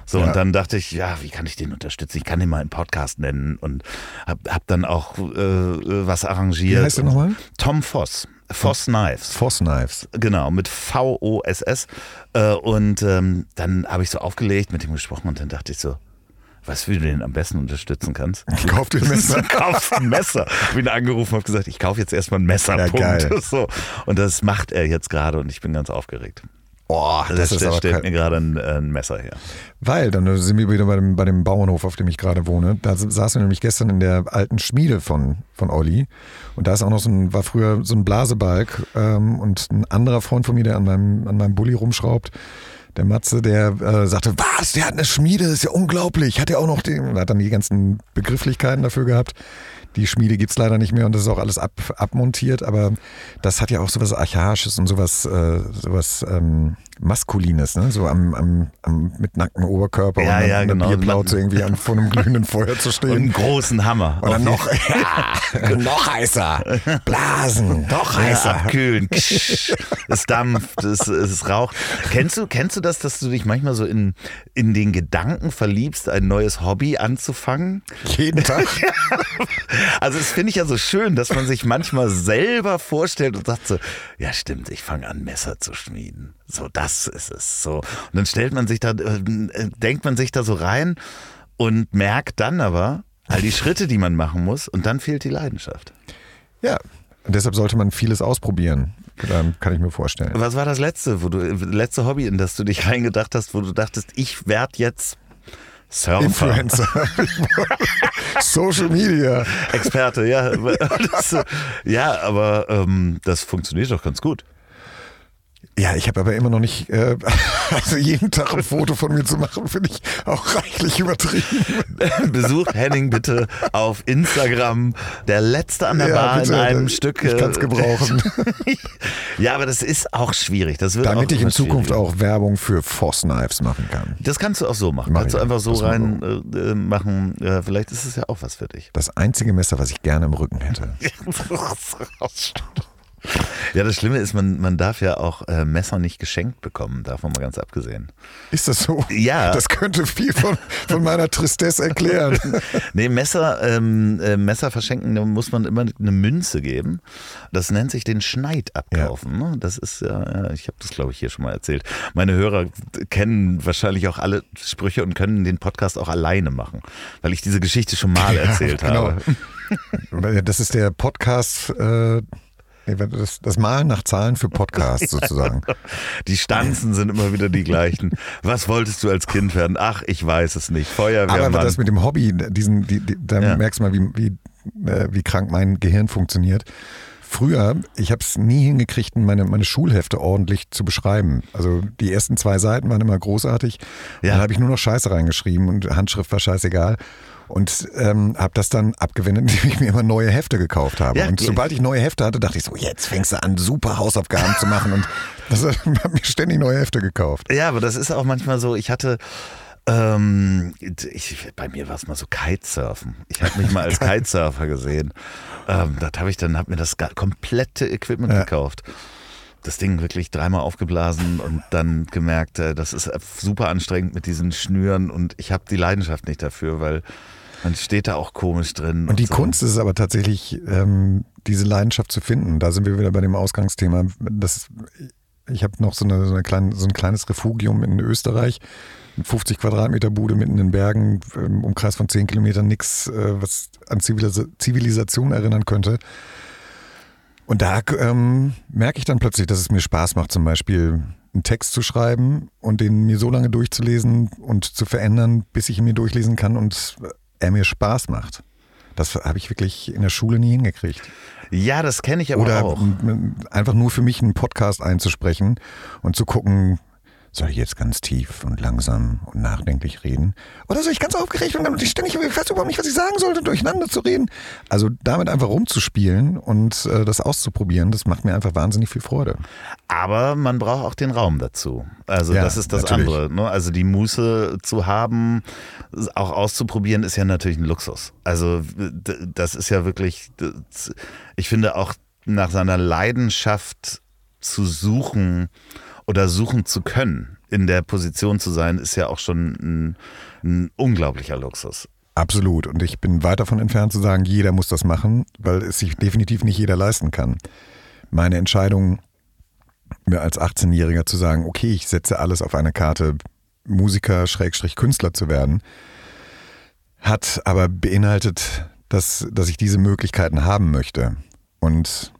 So, Ja. und dann dachte ich, ja, wie kann ich den unterstützen? Ich kann den mal im Podcast nennen und hab, hab dann auch äh, was arrangiert. Wie heißt der nochmal? Tom Voss. Voss Knives. Foss Knives. Genau, mit V-O-S-S. Äh, und ähm, dann habe ich so aufgelegt, mit ihm gesprochen und dann dachte ich so, was wie du den am besten unterstützen kannst. Kauf dir ein Messer. Du kaufst ein Messer. Ich bin angerufen und habe gesagt, ich kaufe jetzt erstmal ein Messer. Ja, geil. So. Und das macht er jetzt gerade und ich bin ganz aufgeregt. Oh, das ist stellt, stellt mir gerade ein, ein Messer her. Weil, dann sind wir wieder bei dem, bei dem Bauernhof, auf dem ich gerade wohne. Da saßen wir nämlich gestern in der alten Schmiede von, von Olli. Und da ist auch noch so ein, war früher so ein Blasebalg. Ähm, und ein anderer Freund von mir, der an meinem, an meinem Bulli rumschraubt, der Matze, der äh, sagte, was, der hat eine Schmiede, ist ja unglaublich. Hat er auch noch den, hat dann die ganzen Begrifflichkeiten dafür gehabt. Die Schmiede gibt's leider nicht mehr und das ist auch alles ab, abmontiert, aber das hat ja auch sowas Archaisches und sowas, äh, sowas ähm, Maskulines, ne? So am, am, am mit nacktem Oberkörper Ja, und ja, genau. Bierplauze irgendwie an, vor einem glühenden Feuer zu Und einen stehen. großen Hammer. Auf noch, ja, noch heißer. Blasen, noch Ja, heißer. abkühlen. Ksch. Es dampft, es, es raucht. Kennst du, kennst du das, dass du dich manchmal so in, in den Gedanken verliebst, ein neues Hobby anzufangen? Jeden Tag. Also das finde ich ja so schön, dass man sich manchmal selber vorstellt und sagt so, ja stimmt, ich fange an Messer zu schmieden. So, das ist es so. Und dann stellt man sich da, äh, denkt man sich da so rein und merkt dann aber all die Schritte, die man machen muss und dann fehlt die Leidenschaft. Ja. Und deshalb sollte man vieles ausprobieren. Ähm, kann ich mir vorstellen. Was war das letzte, wo du, letzte Hobby, in das du dich reingedacht hast, wo du dachtest, ich werde jetzt Surfer. Influencer. Social Media. Experte, ja. Das, ja, aber ähm, das funktioniert doch ganz gut. Ja, ich habe aber immer noch nicht, äh, also jeden Tag ein Foto von mir zu machen, finde ich auch reichlich übertrieben. Besucht Henning bitte auf Instagram. Der letzte an der Ja, Bar bitte, in einem ich Stück. kann's äh, gebrauchen. ja, aber das ist auch schwierig. Das wird Damit ich in Zukunft auch Werbung für Foss Knives machen kann. Das kannst du auch so machen. Mach kannst du ich. einfach so rein äh, äh, machen. Äh, vielleicht ist es ja auch was für dich. Das einzige Messer, was ich gerne im Rücken hätte. Ja, das Schlimme ist, man, man darf ja auch äh, Messer nicht geschenkt bekommen, davon mal ganz abgesehen. Ist das so? Ja. Das könnte viel von, von meiner Tristesse erklären. Nee, Messer, ähm, äh, Messer verschenken, da muss man immer eine Münze geben. Das nennt sich den Schneid abkaufen. Ne? Das ist ja, ja ich habe das glaube ich hier schon mal erzählt. Meine Hörer kennen wahrscheinlich auch alle Sprüche und können den Podcast auch alleine machen, weil ich diese Geschichte schon mal erzählt genau. habe. Das ist der Podcast, äh, das, das Malen nach Zahlen für Podcasts sozusagen. Die Stanzen sind immer wieder die gleichen. Was wolltest du als Kind werden? Ach, ich weiß es nicht. Feuerwehrmann. Aber das mit dem Hobby, diesen, die, die, da Ja. merkst du mal, wie, wie, äh, wie krank mein Gehirn funktioniert. Früher, ich habe es nie hingekriegt, meine, meine Schulhefte ordentlich zu beschreiben. Also die ersten zwei Seiten waren immer großartig. Ja. Dann habe ich nur noch Scheiße reingeschrieben und Handschrift war scheißegal. Und ähm, habe das dann abgewendet, indem ich mir immer neue Hefte gekauft habe. Ja, und sobald ich neue Hefte hatte, dachte ich so, jetzt fängst du an, super Hausaufgaben zu machen. Und das habe mir ständig neue Hefte gekauft. Ja, aber das ist auch manchmal so, ich hatte. Ähm, ich, bei mir war es mal so Kitesurfen. Ich habe mich mal als Kitesurfer gesehen. Ähm, das habe ich dann, habe mir das komplette Equipment Ja. gekauft. Das Ding wirklich dreimal aufgeblasen und dann gemerkt, äh, das ist super anstrengend mit diesen Schnüren und ich habe die Leidenschaft nicht dafür, weil man steht da auch komisch drin. Und die so. Kunst ist es aber tatsächlich, ähm, diese Leidenschaft zu finden. Da sind wir wieder bei dem Ausgangsthema. Das, ich habe noch so, eine, so, eine kleine, so ein kleines Refugium in Österreich. 50 Quadratmeter Bude mitten in den Bergen, im Umkreis von 10 Kilometern, nichts, äh, was an Zivilis Zivilisation erinnern könnte. Und da ähm, merke ich dann plötzlich, dass es mir Spaß macht, zum Beispiel einen Text zu schreiben und den mir so lange durchzulesen und zu verändern, bis ich ihn mir durchlesen kann und er mir Spaß macht. Das habe ich wirklich in der Schule nie hingekriegt. Ja, das kenne ich aber Oder auch. m- einfach nur für mich einen Podcast einzusprechen und zu gucken, soll ich jetzt ganz tief und langsam und nachdenklich reden? Oder soll ich ganz aufgeregt und dann ständig, ich weiß überhaupt nicht, was ich sagen sollte, durcheinander zu reden? Also damit einfach rumzuspielen und äh, das auszuprobieren, das macht mir einfach wahnsinnig viel Freude. Aber man braucht auch den Raum dazu. Also Ja, das ist das natürlich. andere. Ne? Also die Muße zu haben, auch auszuprobieren, ist ja natürlich ein Luxus. Also das ist ja wirklich, ich finde auch nach seiner Leidenschaft zu suchen oder suchen zu können, in der Position zu sein, ist ja auch schon ein, ein unglaublicher Luxus. Absolut. Und ich bin weit davon entfernt zu sagen, jeder muss das machen, weil es sich definitiv nicht jeder leisten kann. Meine Entscheidung, mir als 18-Jähriger zu sagen, okay, ich setze alles auf eine Karte, Musiker, Schrägstrich, Künstler zu werden, hat aber beinhaltet, dass, dass ich diese Möglichkeiten haben möchte. Und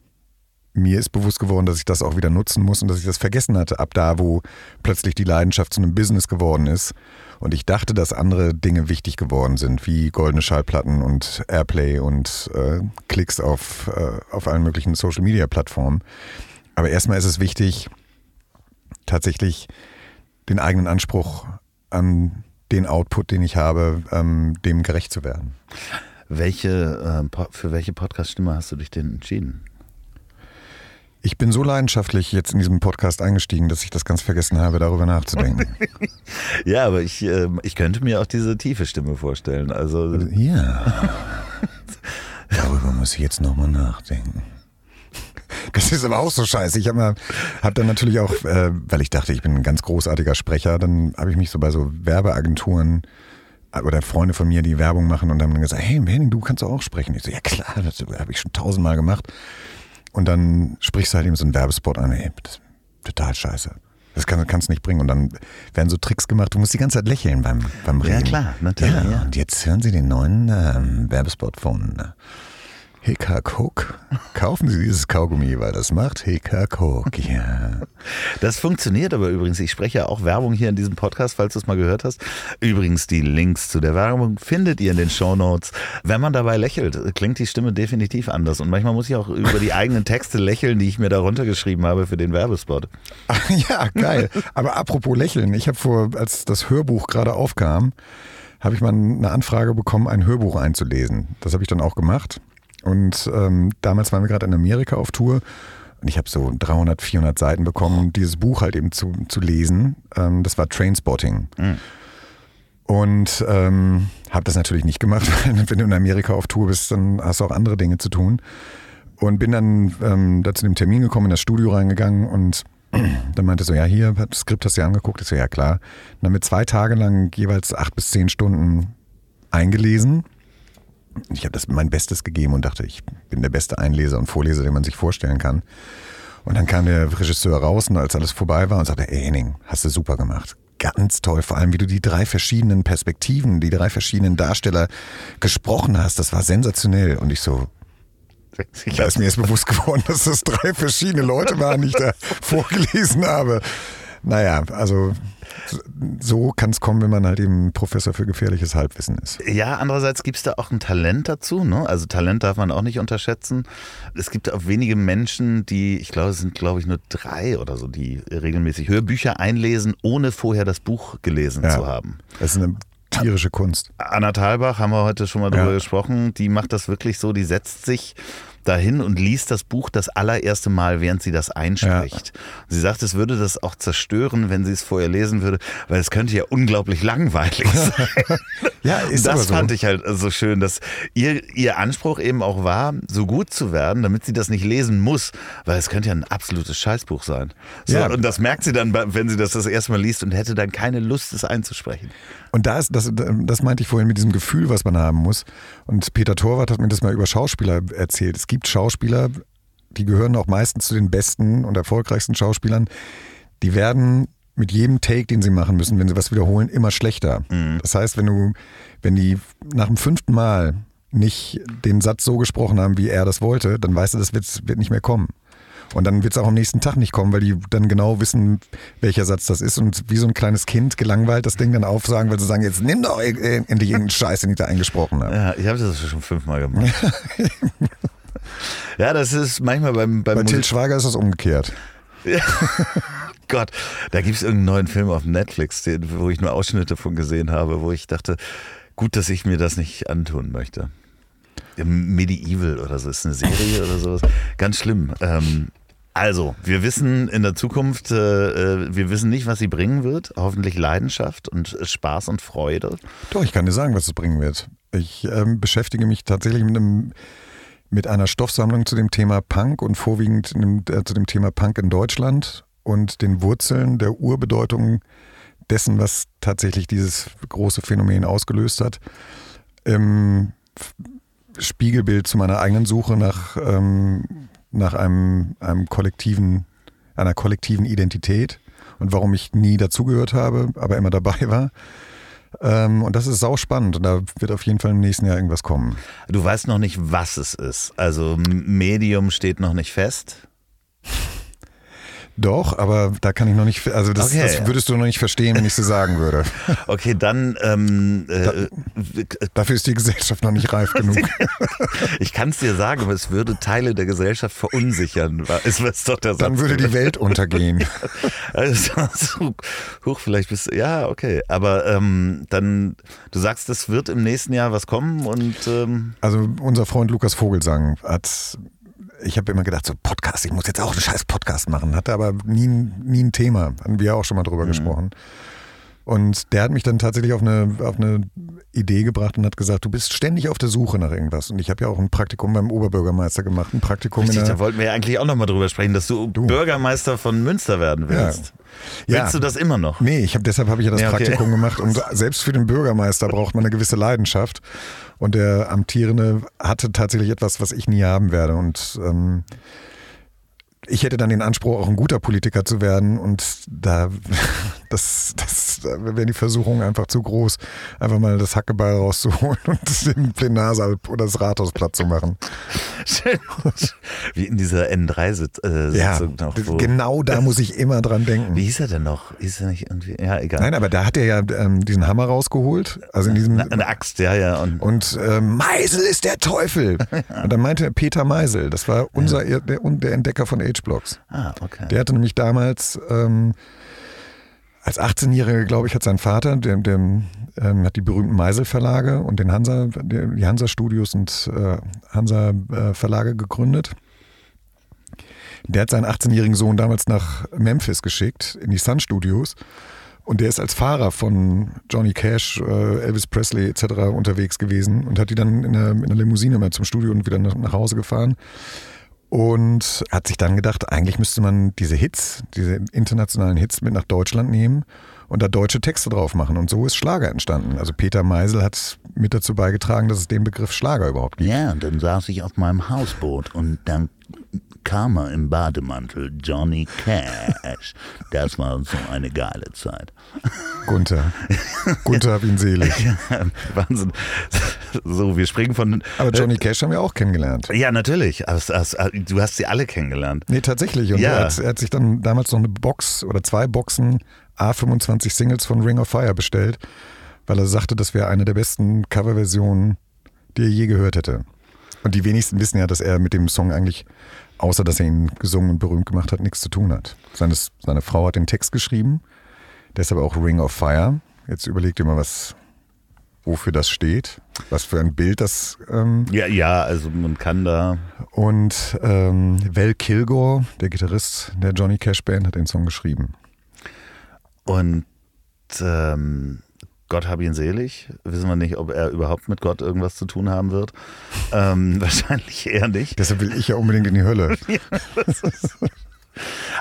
mir ist bewusst geworden, dass ich das auch wieder nutzen muss und dass ich das vergessen hatte, ab da, wo plötzlich die Leidenschaft zu einem Business geworden ist. Und ich dachte, dass andere Dinge wichtig geworden sind, wie goldene Schallplatten und Airplay und äh, Klicks auf, äh, auf allen möglichen Social-Media-Plattformen. Aber erstmal ist es wichtig, tatsächlich den eigenen Anspruch an den Output, den ich habe, ähm, dem gerecht zu werden. Welche, äh, für welche Podcast-Stimme hast du dich denn entschieden? Ich bin so leidenschaftlich jetzt in diesem Podcast eingestiegen, dass ich das ganz vergessen habe, darüber nachzudenken. Ja, aber ich, ähm, ich könnte mir auch diese tiefe Stimme vorstellen. Also ja. Darüber muss ich jetzt nochmal nachdenken. Das ist aber auch so scheiße. Ich habe hab dann natürlich auch, äh, weil ich dachte, ich bin ein ganz großartiger Sprecher, dann habe ich mich so bei so Werbeagenturen äh, oder Freunde von mir, die Werbung machen und haben dann gesagt, hey Henning, du kannst auch sprechen. Ich so, ja klar, das habe ich schon tausendmal gemacht. Und dann sprichst du halt eben so einen Werbespot an, ey, das ist total scheiße. Das kann, kannst du nicht bringen. Und dann werden so Tricks gemacht. Du musst die ganze Zeit lächeln beim, beim Ja, Reden. klar, natürlich, Ja, ja. Und jetzt hören Sie den neuen ähm, Werbespot von äh, Hickhack Hook. Kaufen Sie dieses Kaugummi, weil das macht Hickhack Hook. Ja. Das funktioniert aber übrigens. Ich spreche ja auch Werbung hier in diesem Podcast, falls du es mal gehört hast. Übrigens, die Links zu der Werbung findet ihr in den Shownotes. Wenn man dabei lächelt, klingt die Stimme definitiv anders. Und manchmal muss ich auch über die eigenen Texte lächeln, die ich mir da runtergeschrieben habe für den Werbespot. ja, geil. Aber apropos Lächeln, ich habe vor, als das Hörbuch gerade aufkam, habe ich mal eine Anfrage bekommen, ein Hörbuch einzulesen. Das habe ich dann auch gemacht. Und ähm, damals waren wir gerade in Amerika auf Tour und ich habe so 300, 400 Seiten bekommen, um dieses Buch halt eben zu, zu lesen. Ähm, das war Trainspotting. Und ähm, habe das natürlich nicht gemacht, weil wenn du in Amerika auf Tour bist, dann hast du auch andere Dinge zu tun. Und bin dann ähm, da zu dem Termin gekommen, in das Studio reingegangen und dann meinte so, ja, hier, das Skript hast du dir angeguckt. Ich so, ja klar. Und dann haben wir zwei Tage lang jeweils acht bis zehn Stunden eingelesen. Ich habe das mein Bestes gegeben und dachte, ich bin der beste Einleser und Vorleser, den man sich vorstellen kann. Und dann kam der Regisseur raus und als alles vorbei war und sagte, ey Henning, hast du super gemacht. Ganz toll, vor allem wie du die drei verschiedenen Perspektiven, die drei verschiedenen Darsteller gesprochen hast, das war sensationell. Und ich so, da ist mir erst bewusst geworden, dass das drei verschiedene Leute waren, die ich da vorgelesen habe. Naja, also so kann es kommen, wenn man halt eben Professor für gefährliches Halbwissen ist. Ja, andererseits gibt es da auch ein Talent dazu. Ne? Also Talent darf man auch nicht unterschätzen. Es gibt auch wenige Menschen, die, ich glaube, es sind, glaube ich, nur drei oder so, die regelmäßig Hörbücher einlesen, ohne vorher das Buch gelesen Ja. zu haben. Das ist eine tierische Kunst. Anna Thalbach, haben wir heute schon mal drüber Ja. gesprochen, die macht das wirklich so, die setzt sich dahin und liest das Buch das allererste Mal, während sie das einspricht. Sie sagt, es würde das auch zerstören, wenn sie es vorher lesen würde, weil es könnte ja unglaublich langweilig sein. Ja, ist das so. fand ich halt so schön, dass ihr, ihr Anspruch eben auch war, so gut zu werden, damit sie das nicht lesen muss, weil es könnte ja ein absolutes Scheißbuch sein. So, Ja. Und das merkt sie dann, wenn sie das das erste Mal liest und hätte dann keine Lust, es einzusprechen. Und da ist, das, das meinte ich vorhin mit diesem Gefühl, was man haben muss. Und Peter Torwart hat mir das mal über Schauspieler erzählt. Es gibt Schauspieler, die gehören auch meistens zu den besten und erfolgreichsten Schauspielern. Die werden mit jedem Take, den sie machen müssen, wenn sie was wiederholen, immer schlechter. Das heißt, wenn du, wenn die nach dem fünften Mal nicht den Satz so gesprochen haben, wie er das wollte, dann weißt du, das wird, wird nicht mehr kommen. Und dann wird es auch am nächsten Tag nicht kommen, weil die dann genau wissen, welcher Satz das ist und wie so ein kleines Kind gelangweilt das Ding dann aufsagen, weil sie sagen, jetzt nimm doch äh, endlich irgendeinen Scheiß, den ich da eingesprochen habe. Ja, ich habe das schon fünfmal gemacht. ja, das ist manchmal beim, beim Bei Musik- Schweiger ist das umgekehrt. Gott, da gibt es irgendeinen neuen Film auf Netflix, den, wo ich nur Ausschnitte von gesehen habe, wo ich dachte, gut, dass ich mir das nicht antun möchte. Medieval oder so, ist eine Serie oder sowas. Ganz schlimm. Ähm, also, wir wissen in der Zukunft, äh, äh, wir wissen nicht, was sie bringen wird. Hoffentlich Leidenschaft und Spaß und Freude. Doch, ich kann dir sagen, was es bringen wird. Ich ähm, beschäftige mich tatsächlich mit, einem, mit einer Stoffsammlung zu dem Thema Punk und vorwiegend äh, zu dem Thema Punk in Deutschland und den Wurzeln der Urbedeutung dessen, was tatsächlich dieses große Phänomen ausgelöst hat. Im Spiegelbild zu meiner eigenen Suche nach, ähm, nach einem, einem kollektiven, einer kollektiven Identität und warum ich nie dazugehört habe, aber immer dabei war. Ähm, und das ist sau da wird auf jeden Fall im nächsten Jahr irgendwas kommen. Du weißt noch nicht, was es ist. Also Medium steht noch nicht fest. Doch, aber da kann ich noch nicht, also das, okay. das würdest du noch nicht verstehen, wenn ich so sagen würde. Okay, dann. Ähm, äh, da, dafür ist die Gesellschaft noch nicht reif genug. ich kann es dir sagen, aber es würde Teile der Gesellschaft verunsichern. Ist, ist doch der dann würde die Welt untergehen. also, hoch, vielleicht bist du. Ja, okay. Aber ähm, dann, du sagst, es wird im nächsten Jahr was kommen und. Ähm also, unser Freund Lukas Vogelsang hat ich habe immer gedacht, so Podcast, ich muss jetzt auch einen scheiß Podcast machen. Hatte aber nie, nie ein Thema. Haben wir auch schon mal drüber mhm. gesprochen. Und der hat mich dann tatsächlich auf eine, auf eine Idee gebracht und hat gesagt, du bist ständig auf der Suche nach irgendwas. Und ich habe ja auch ein Praktikum beim Oberbürgermeister gemacht. Ein Praktikum Richtig, in der, da wollten wir ja eigentlich auch nochmal drüber sprechen, dass du, du, Bürgermeister von Münster werden willst. Ja. Willst ja. du das immer noch? Nee, ich hab, deshalb habe ich ja das ja, okay. Praktikum gemacht. Und selbst für den Bürgermeister braucht man eine gewisse Leidenschaft. Und der Amtierende hatte tatsächlich etwas, was ich nie haben werde. Und ähm, ich hätte dann den Anspruch, auch ein guter Politiker zu werden und da, das, das, da wäre die Versuchung einfach zu groß, einfach mal das Hackebeil rauszuholen und den Plenarsaal oder das Rathaus platt zu machen. Schön. Wie in dieser N3-Sitzung äh, ja, noch. Genau da muss ich immer dran denken. Wie hieß er denn noch? Hieß er nicht irgendwie? Ja, egal. Nein, aber da hat er ja ähm, diesen Hammer rausgeholt. Also in diesem, eine Axt, ja, ja. Und, und ähm, Meisel ist der Teufel. und dann meinte Peter Meisel, das war unser, der, der Entdecker von Age Blocks. Ah, okay. Der hatte nämlich damals ähm, als 18-Jähriger, glaube ich, hat sein Vater, der, der ähm, hat die berühmten Meisel-Verlage und den Hansa, die Hansa-Studios und äh, Hansa-Verlage gegründet. Der hat seinen 18-jährigen Sohn damals nach Memphis geschickt, in die Sun Studios. Und der ist als Fahrer von Johnny Cash, äh, Elvis Presley etc. unterwegs gewesen und hat die dann in der, in der Limousine mal zum Studio und wieder nach Hause gefahren und hat sich dann gedacht, eigentlich müsste man diese Hits, diese internationalen Hits mit nach Deutschland nehmen und da deutsche Texte drauf machen. Und so ist Schlager entstanden. Also Peter Meisel hat mit dazu beigetragen, dass es den Begriff Schlager überhaupt gibt. Ja, und dann saß ich auf meinem Hausboot und dann er im Bademantel, Johnny Cash. Das war so eine geile Zeit. Gunther. Gunther hab ihn selig. Ja, Wahnsinn. So, wir springen von. Aber Johnny Cash haben wir auch kennengelernt. Ja, natürlich. Du hast sie alle kennengelernt. Nee, tatsächlich. Und ja. er, hat, er hat sich dann damals noch eine Box oder zwei Boxen A25 Singles von Ring of Fire bestellt, weil er sagte, das wäre eine der besten Coverversionen, die er je gehört hätte. Und die wenigsten wissen ja, dass er mit dem Song eigentlich, außer dass er ihn gesungen und berühmt gemacht hat, nichts zu tun hat. Seine, seine Frau hat den Text geschrieben, deshalb auch Ring of Fire. Jetzt überlegt ihr mal, was, wofür das steht, was für ein Bild das. Ähm ja, ja, also man kann da. Und ähm, Val Kilgore, der Gitarrist der Johnny Cash Band, hat den Song geschrieben. Und ähm, Gott hab ihn selig. Wissen wir nicht, ob er überhaupt mit Gott irgendwas zu tun haben wird. Ähm, wahrscheinlich eher nicht. Deshalb will ich ja unbedingt in die Hölle. ja,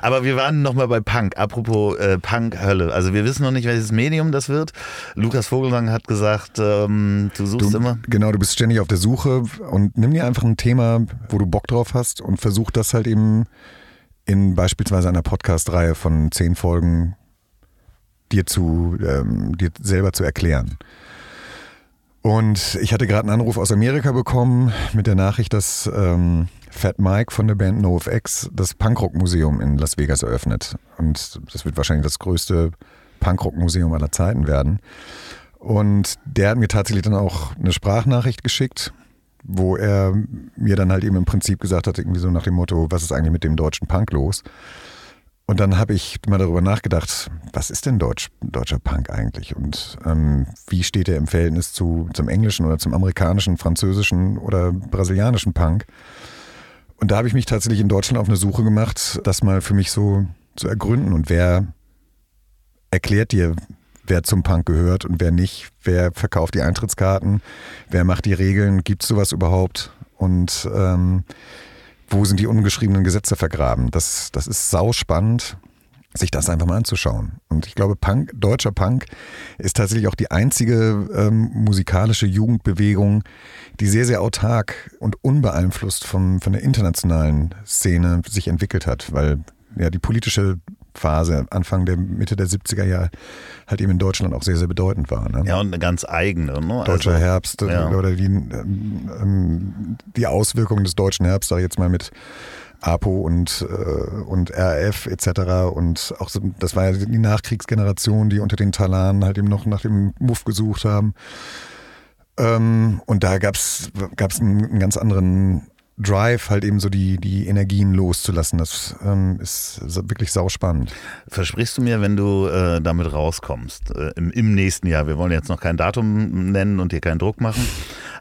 aber wir waren nochmal bei Punk. Apropos äh, Punk, Hölle. Also wir wissen noch nicht, welches Medium das wird. Lukas Vogelsang hat gesagt, ähm, du suchst du, immer. Genau, du bist ständig auf der Suche und nimm dir einfach ein Thema, wo du Bock drauf hast und versuch das halt eben in beispielsweise einer Podcast-Reihe von zehn Folgen dir zu, ähm, dir selber zu erklären. Und ich hatte gerade einen Anruf aus Amerika bekommen mit der Nachricht, dass ähm, Fat Mike von der Band NoFX das Punkrock-Museum in Las Vegas eröffnet. Und das wird wahrscheinlich das größte Punkrock-Museum aller Zeiten werden. Und der hat mir tatsächlich dann auch eine Sprachnachricht geschickt, wo er mir dann halt eben im Prinzip gesagt hat, irgendwie so nach dem Motto, was ist eigentlich mit dem deutschen Punk los? Und dann habe ich mal darüber nachgedacht, was ist denn Deutsch, deutscher Punk eigentlich? Und ähm, wie steht er im Verhältnis zu, zum englischen oder zum amerikanischen, französischen oder brasilianischen Punk? Und da habe ich mich tatsächlich in Deutschland auf eine Suche gemacht, das mal für mich so zu ergründen. Und wer erklärt dir, wer zum Punk gehört und wer nicht? Wer verkauft die Eintrittskarten? Wer macht die Regeln? Gibt es sowas überhaupt? Und ähm, wo sind die ungeschriebenen Gesetze vergraben? Das, das ist sauspannend, sich das einfach mal anzuschauen. Und ich glaube, Punk, deutscher Punk ist tatsächlich auch die einzige ähm, musikalische Jugendbewegung, die sehr, sehr autark und unbeeinflusst vom, von der internationalen Szene sich entwickelt hat, weil ja die politische Phase, Anfang der Mitte der 70er Jahre, halt eben in Deutschland auch sehr, sehr bedeutend war. Ne? Ja, und eine ganz eigene. Ne? Deutscher also, Herbst ja. oder die, ähm, die Auswirkungen des deutschen Herbst, sag ich jetzt mal mit APO und, äh, und RF etc. Und auch so, das war ja die Nachkriegsgeneration, die unter den Talaren halt eben noch nach dem Muff gesucht haben. Ähm, und da gab es einen, einen ganz anderen Drive, halt eben so die, die Energien loszulassen. Das ähm, ist wirklich sauspannend. Versprichst du mir, wenn du äh, damit rauskommst, äh, im, im, nächsten Jahr, wir wollen jetzt noch kein Datum nennen und dir keinen Druck machen,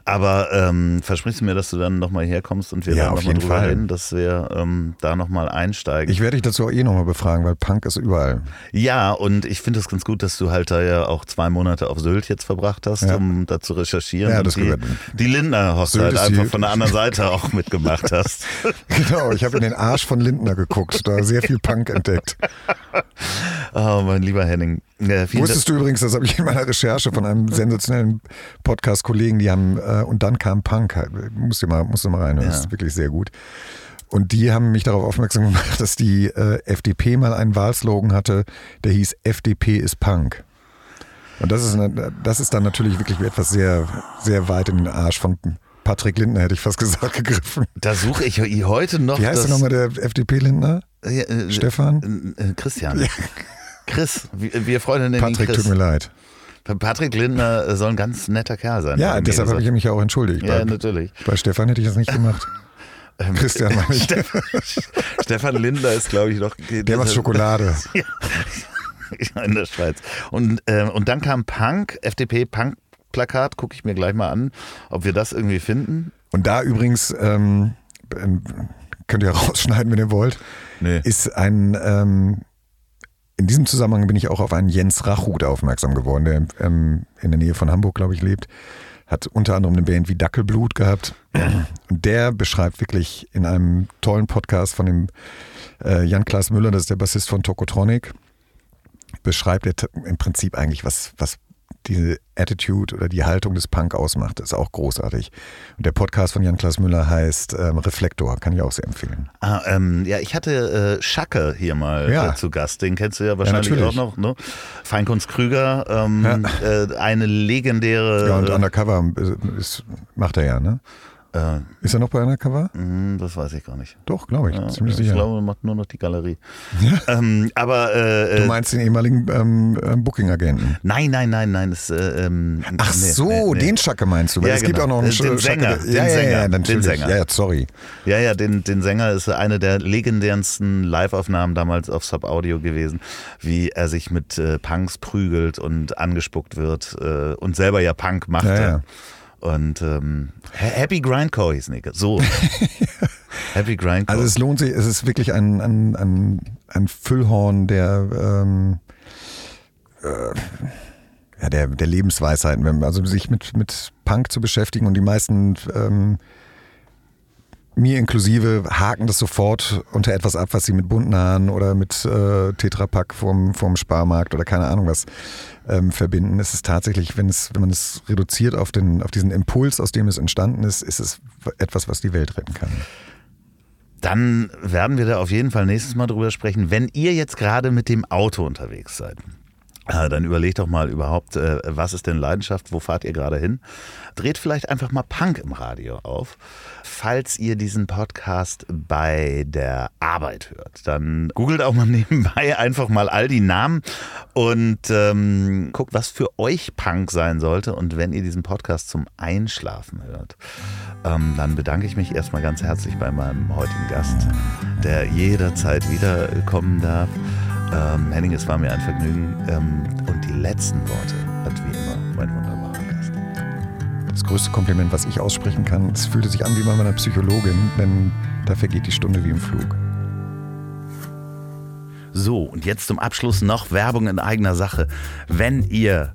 aber ähm, versprichst du mir, dass du dann nochmal herkommst und wir ja, dann nochmal drüber Fall. reden, dass wir ähm, da nochmal einsteigen? Ich werde dich dazu auch eh nochmal befragen, weil Punk ist überall. Ja, und ich finde es ganz gut, dass du halt da ja auch zwei Monate auf Sylt jetzt verbracht hast, ja. um da zu recherchieren. Ja, das die, die Lindner-Hochzeit einfach von der anderen Seite auch mitgemacht hast. genau, ich habe in den Arsch von Lindner geguckt, da sehr viel Punk entdeckt. Oh, mein lieber Henning. Ja, Wusstest du übrigens, das habe ich in meiner Recherche von einem sensationellen Podcast-Kollegen, die haben, äh, und dann kam Punk, musst du mal, musst du mal rein, ja. das ist wirklich sehr gut. Und die haben mich darauf aufmerksam gemacht, dass die äh, FDP mal einen Wahlslogan hatte, der hieß FDP ist Punk. Und das ist, eine, das ist dann natürlich wirklich etwas sehr, sehr weit in den Arsch von Patrick Lindner, hätte ich fast gesagt, gegriffen. Da suche ich heute noch. Wie heißt der nochmal der FDP-Lindner? Ja, äh, Stefan? Äh, Christian. Ja. Chris, wir Freunde nennen Patrick, ihn Chris. tut mir leid. Patrick Lindner soll ein ganz netter Kerl sein. Ja, deshalb habe ich mich auch entschuldigt. Ja, bei, natürlich. Bei Stefan hätte ich das nicht gemacht. Ähm, Christian meine ich. Stefan Lindner ist, glaube ich, noch. Der macht Schokolade. ja, in der Schweiz. Und, äh, und dann kam Punk, FDP Punk Plakat, gucke ich mir gleich mal an, ob wir das irgendwie finden. Und da übrigens, ähm, könnt ihr rausschneiden, wenn ihr wollt, nee. ist ein, ähm, in diesem Zusammenhang bin ich auch auf einen Jens Rachut aufmerksam geworden, der ähm, in der Nähe von Hamburg, glaube ich, lebt. Hat unter anderem eine Band wie Dackelblut gehabt. Und der beschreibt wirklich in einem tollen Podcast von dem äh, Jan-Klaas Müller, das ist der Bassist von Tokotronic, beschreibt er im Prinzip eigentlich, was, was diese Attitude oder die Haltung des Punk ausmacht, ist auch großartig. Und der Podcast von Jan-Klaas Müller heißt ähm, Reflektor, kann ich auch sehr empfehlen. Ah, ähm, ja, ich hatte äh, Schacke hier mal ja. äh, zu Gast, den kennst du ja wahrscheinlich ja, auch noch. Ne? Feinkunst Krüger, ähm, ja. äh, eine legendäre. Ja, und Undercover äh, ist, macht er ja, ne? Äh, ist er noch bei Undercover? Hm, das weiß ich gar nicht. Doch, glaube ich. Ja, ziemlich ich sicher. glaube, er macht nur noch die Galerie. Ja? Ähm, aber äh, du meinst den ehemaligen ähm, ähm, Booking-Agenten? Nein, nein, nein, nein. Das, äh, ähm, Ach nee, so, nee, den Schacke meinst du? Weil ja, es genau. gibt auch noch einen den Sänger. Den ja, Sänger. Ja, ja, den Sänger. Ja, sorry. Ja, ja, den, den Sänger ist eine der legendärsten Live-Aufnahmen damals auf Sub-Audio gewesen, wie er sich mit äh, Punks prügelt und angespuckt wird äh, und selber ja Punk machte. Ja, ja. Und ähm, Happy Grindcore hieß Nicke. So. Happy Grindcore. Also es lohnt sich, es ist wirklich ein, ein, ein, ein Füllhorn der, ähm, äh, ja, der, der Lebensweisheiten. Also sich mit, mit Punk zu beschäftigen und die meisten ähm, mir inklusive haken das sofort unter etwas ab, was sie mit bunten Haaren oder mit äh, Tetrapack vom, vom Sparmarkt oder keine Ahnung was ähm, verbinden. Es ist tatsächlich, wenn es, wenn man es reduziert auf den, auf diesen Impuls, aus dem es entstanden ist, ist es etwas, was die Welt retten kann. Dann werden wir da auf jeden Fall nächstes Mal drüber sprechen. Wenn ihr jetzt gerade mit dem Auto unterwegs seid dann überlegt doch mal überhaupt, äh, was ist denn Leidenschaft, wo fahrt ihr gerade hin? Dreht vielleicht einfach mal Punk im Radio auf. Falls ihr diesen Podcast bei der Arbeit hört, dann googelt auch mal nebenbei einfach mal all die Namen und ähm, guckt, was für euch Punk sein sollte. Und wenn ihr diesen Podcast zum Einschlafen hört, ähm, dann bedanke ich mich erstmal ganz herzlich bei meinem heutigen Gast, der jederzeit wiederkommen darf. Ähm, Henning, es war mir ein Vergnügen. Ähm, und die letzten Worte hat wie immer mein wunderbarer Gast. Das größte Kompliment, was ich aussprechen kann, es fühlte sich an wie bei meiner Psychologin, denn da vergeht die Stunde wie im Flug. So, und jetzt zum Abschluss noch Werbung in eigener Sache. Wenn ihr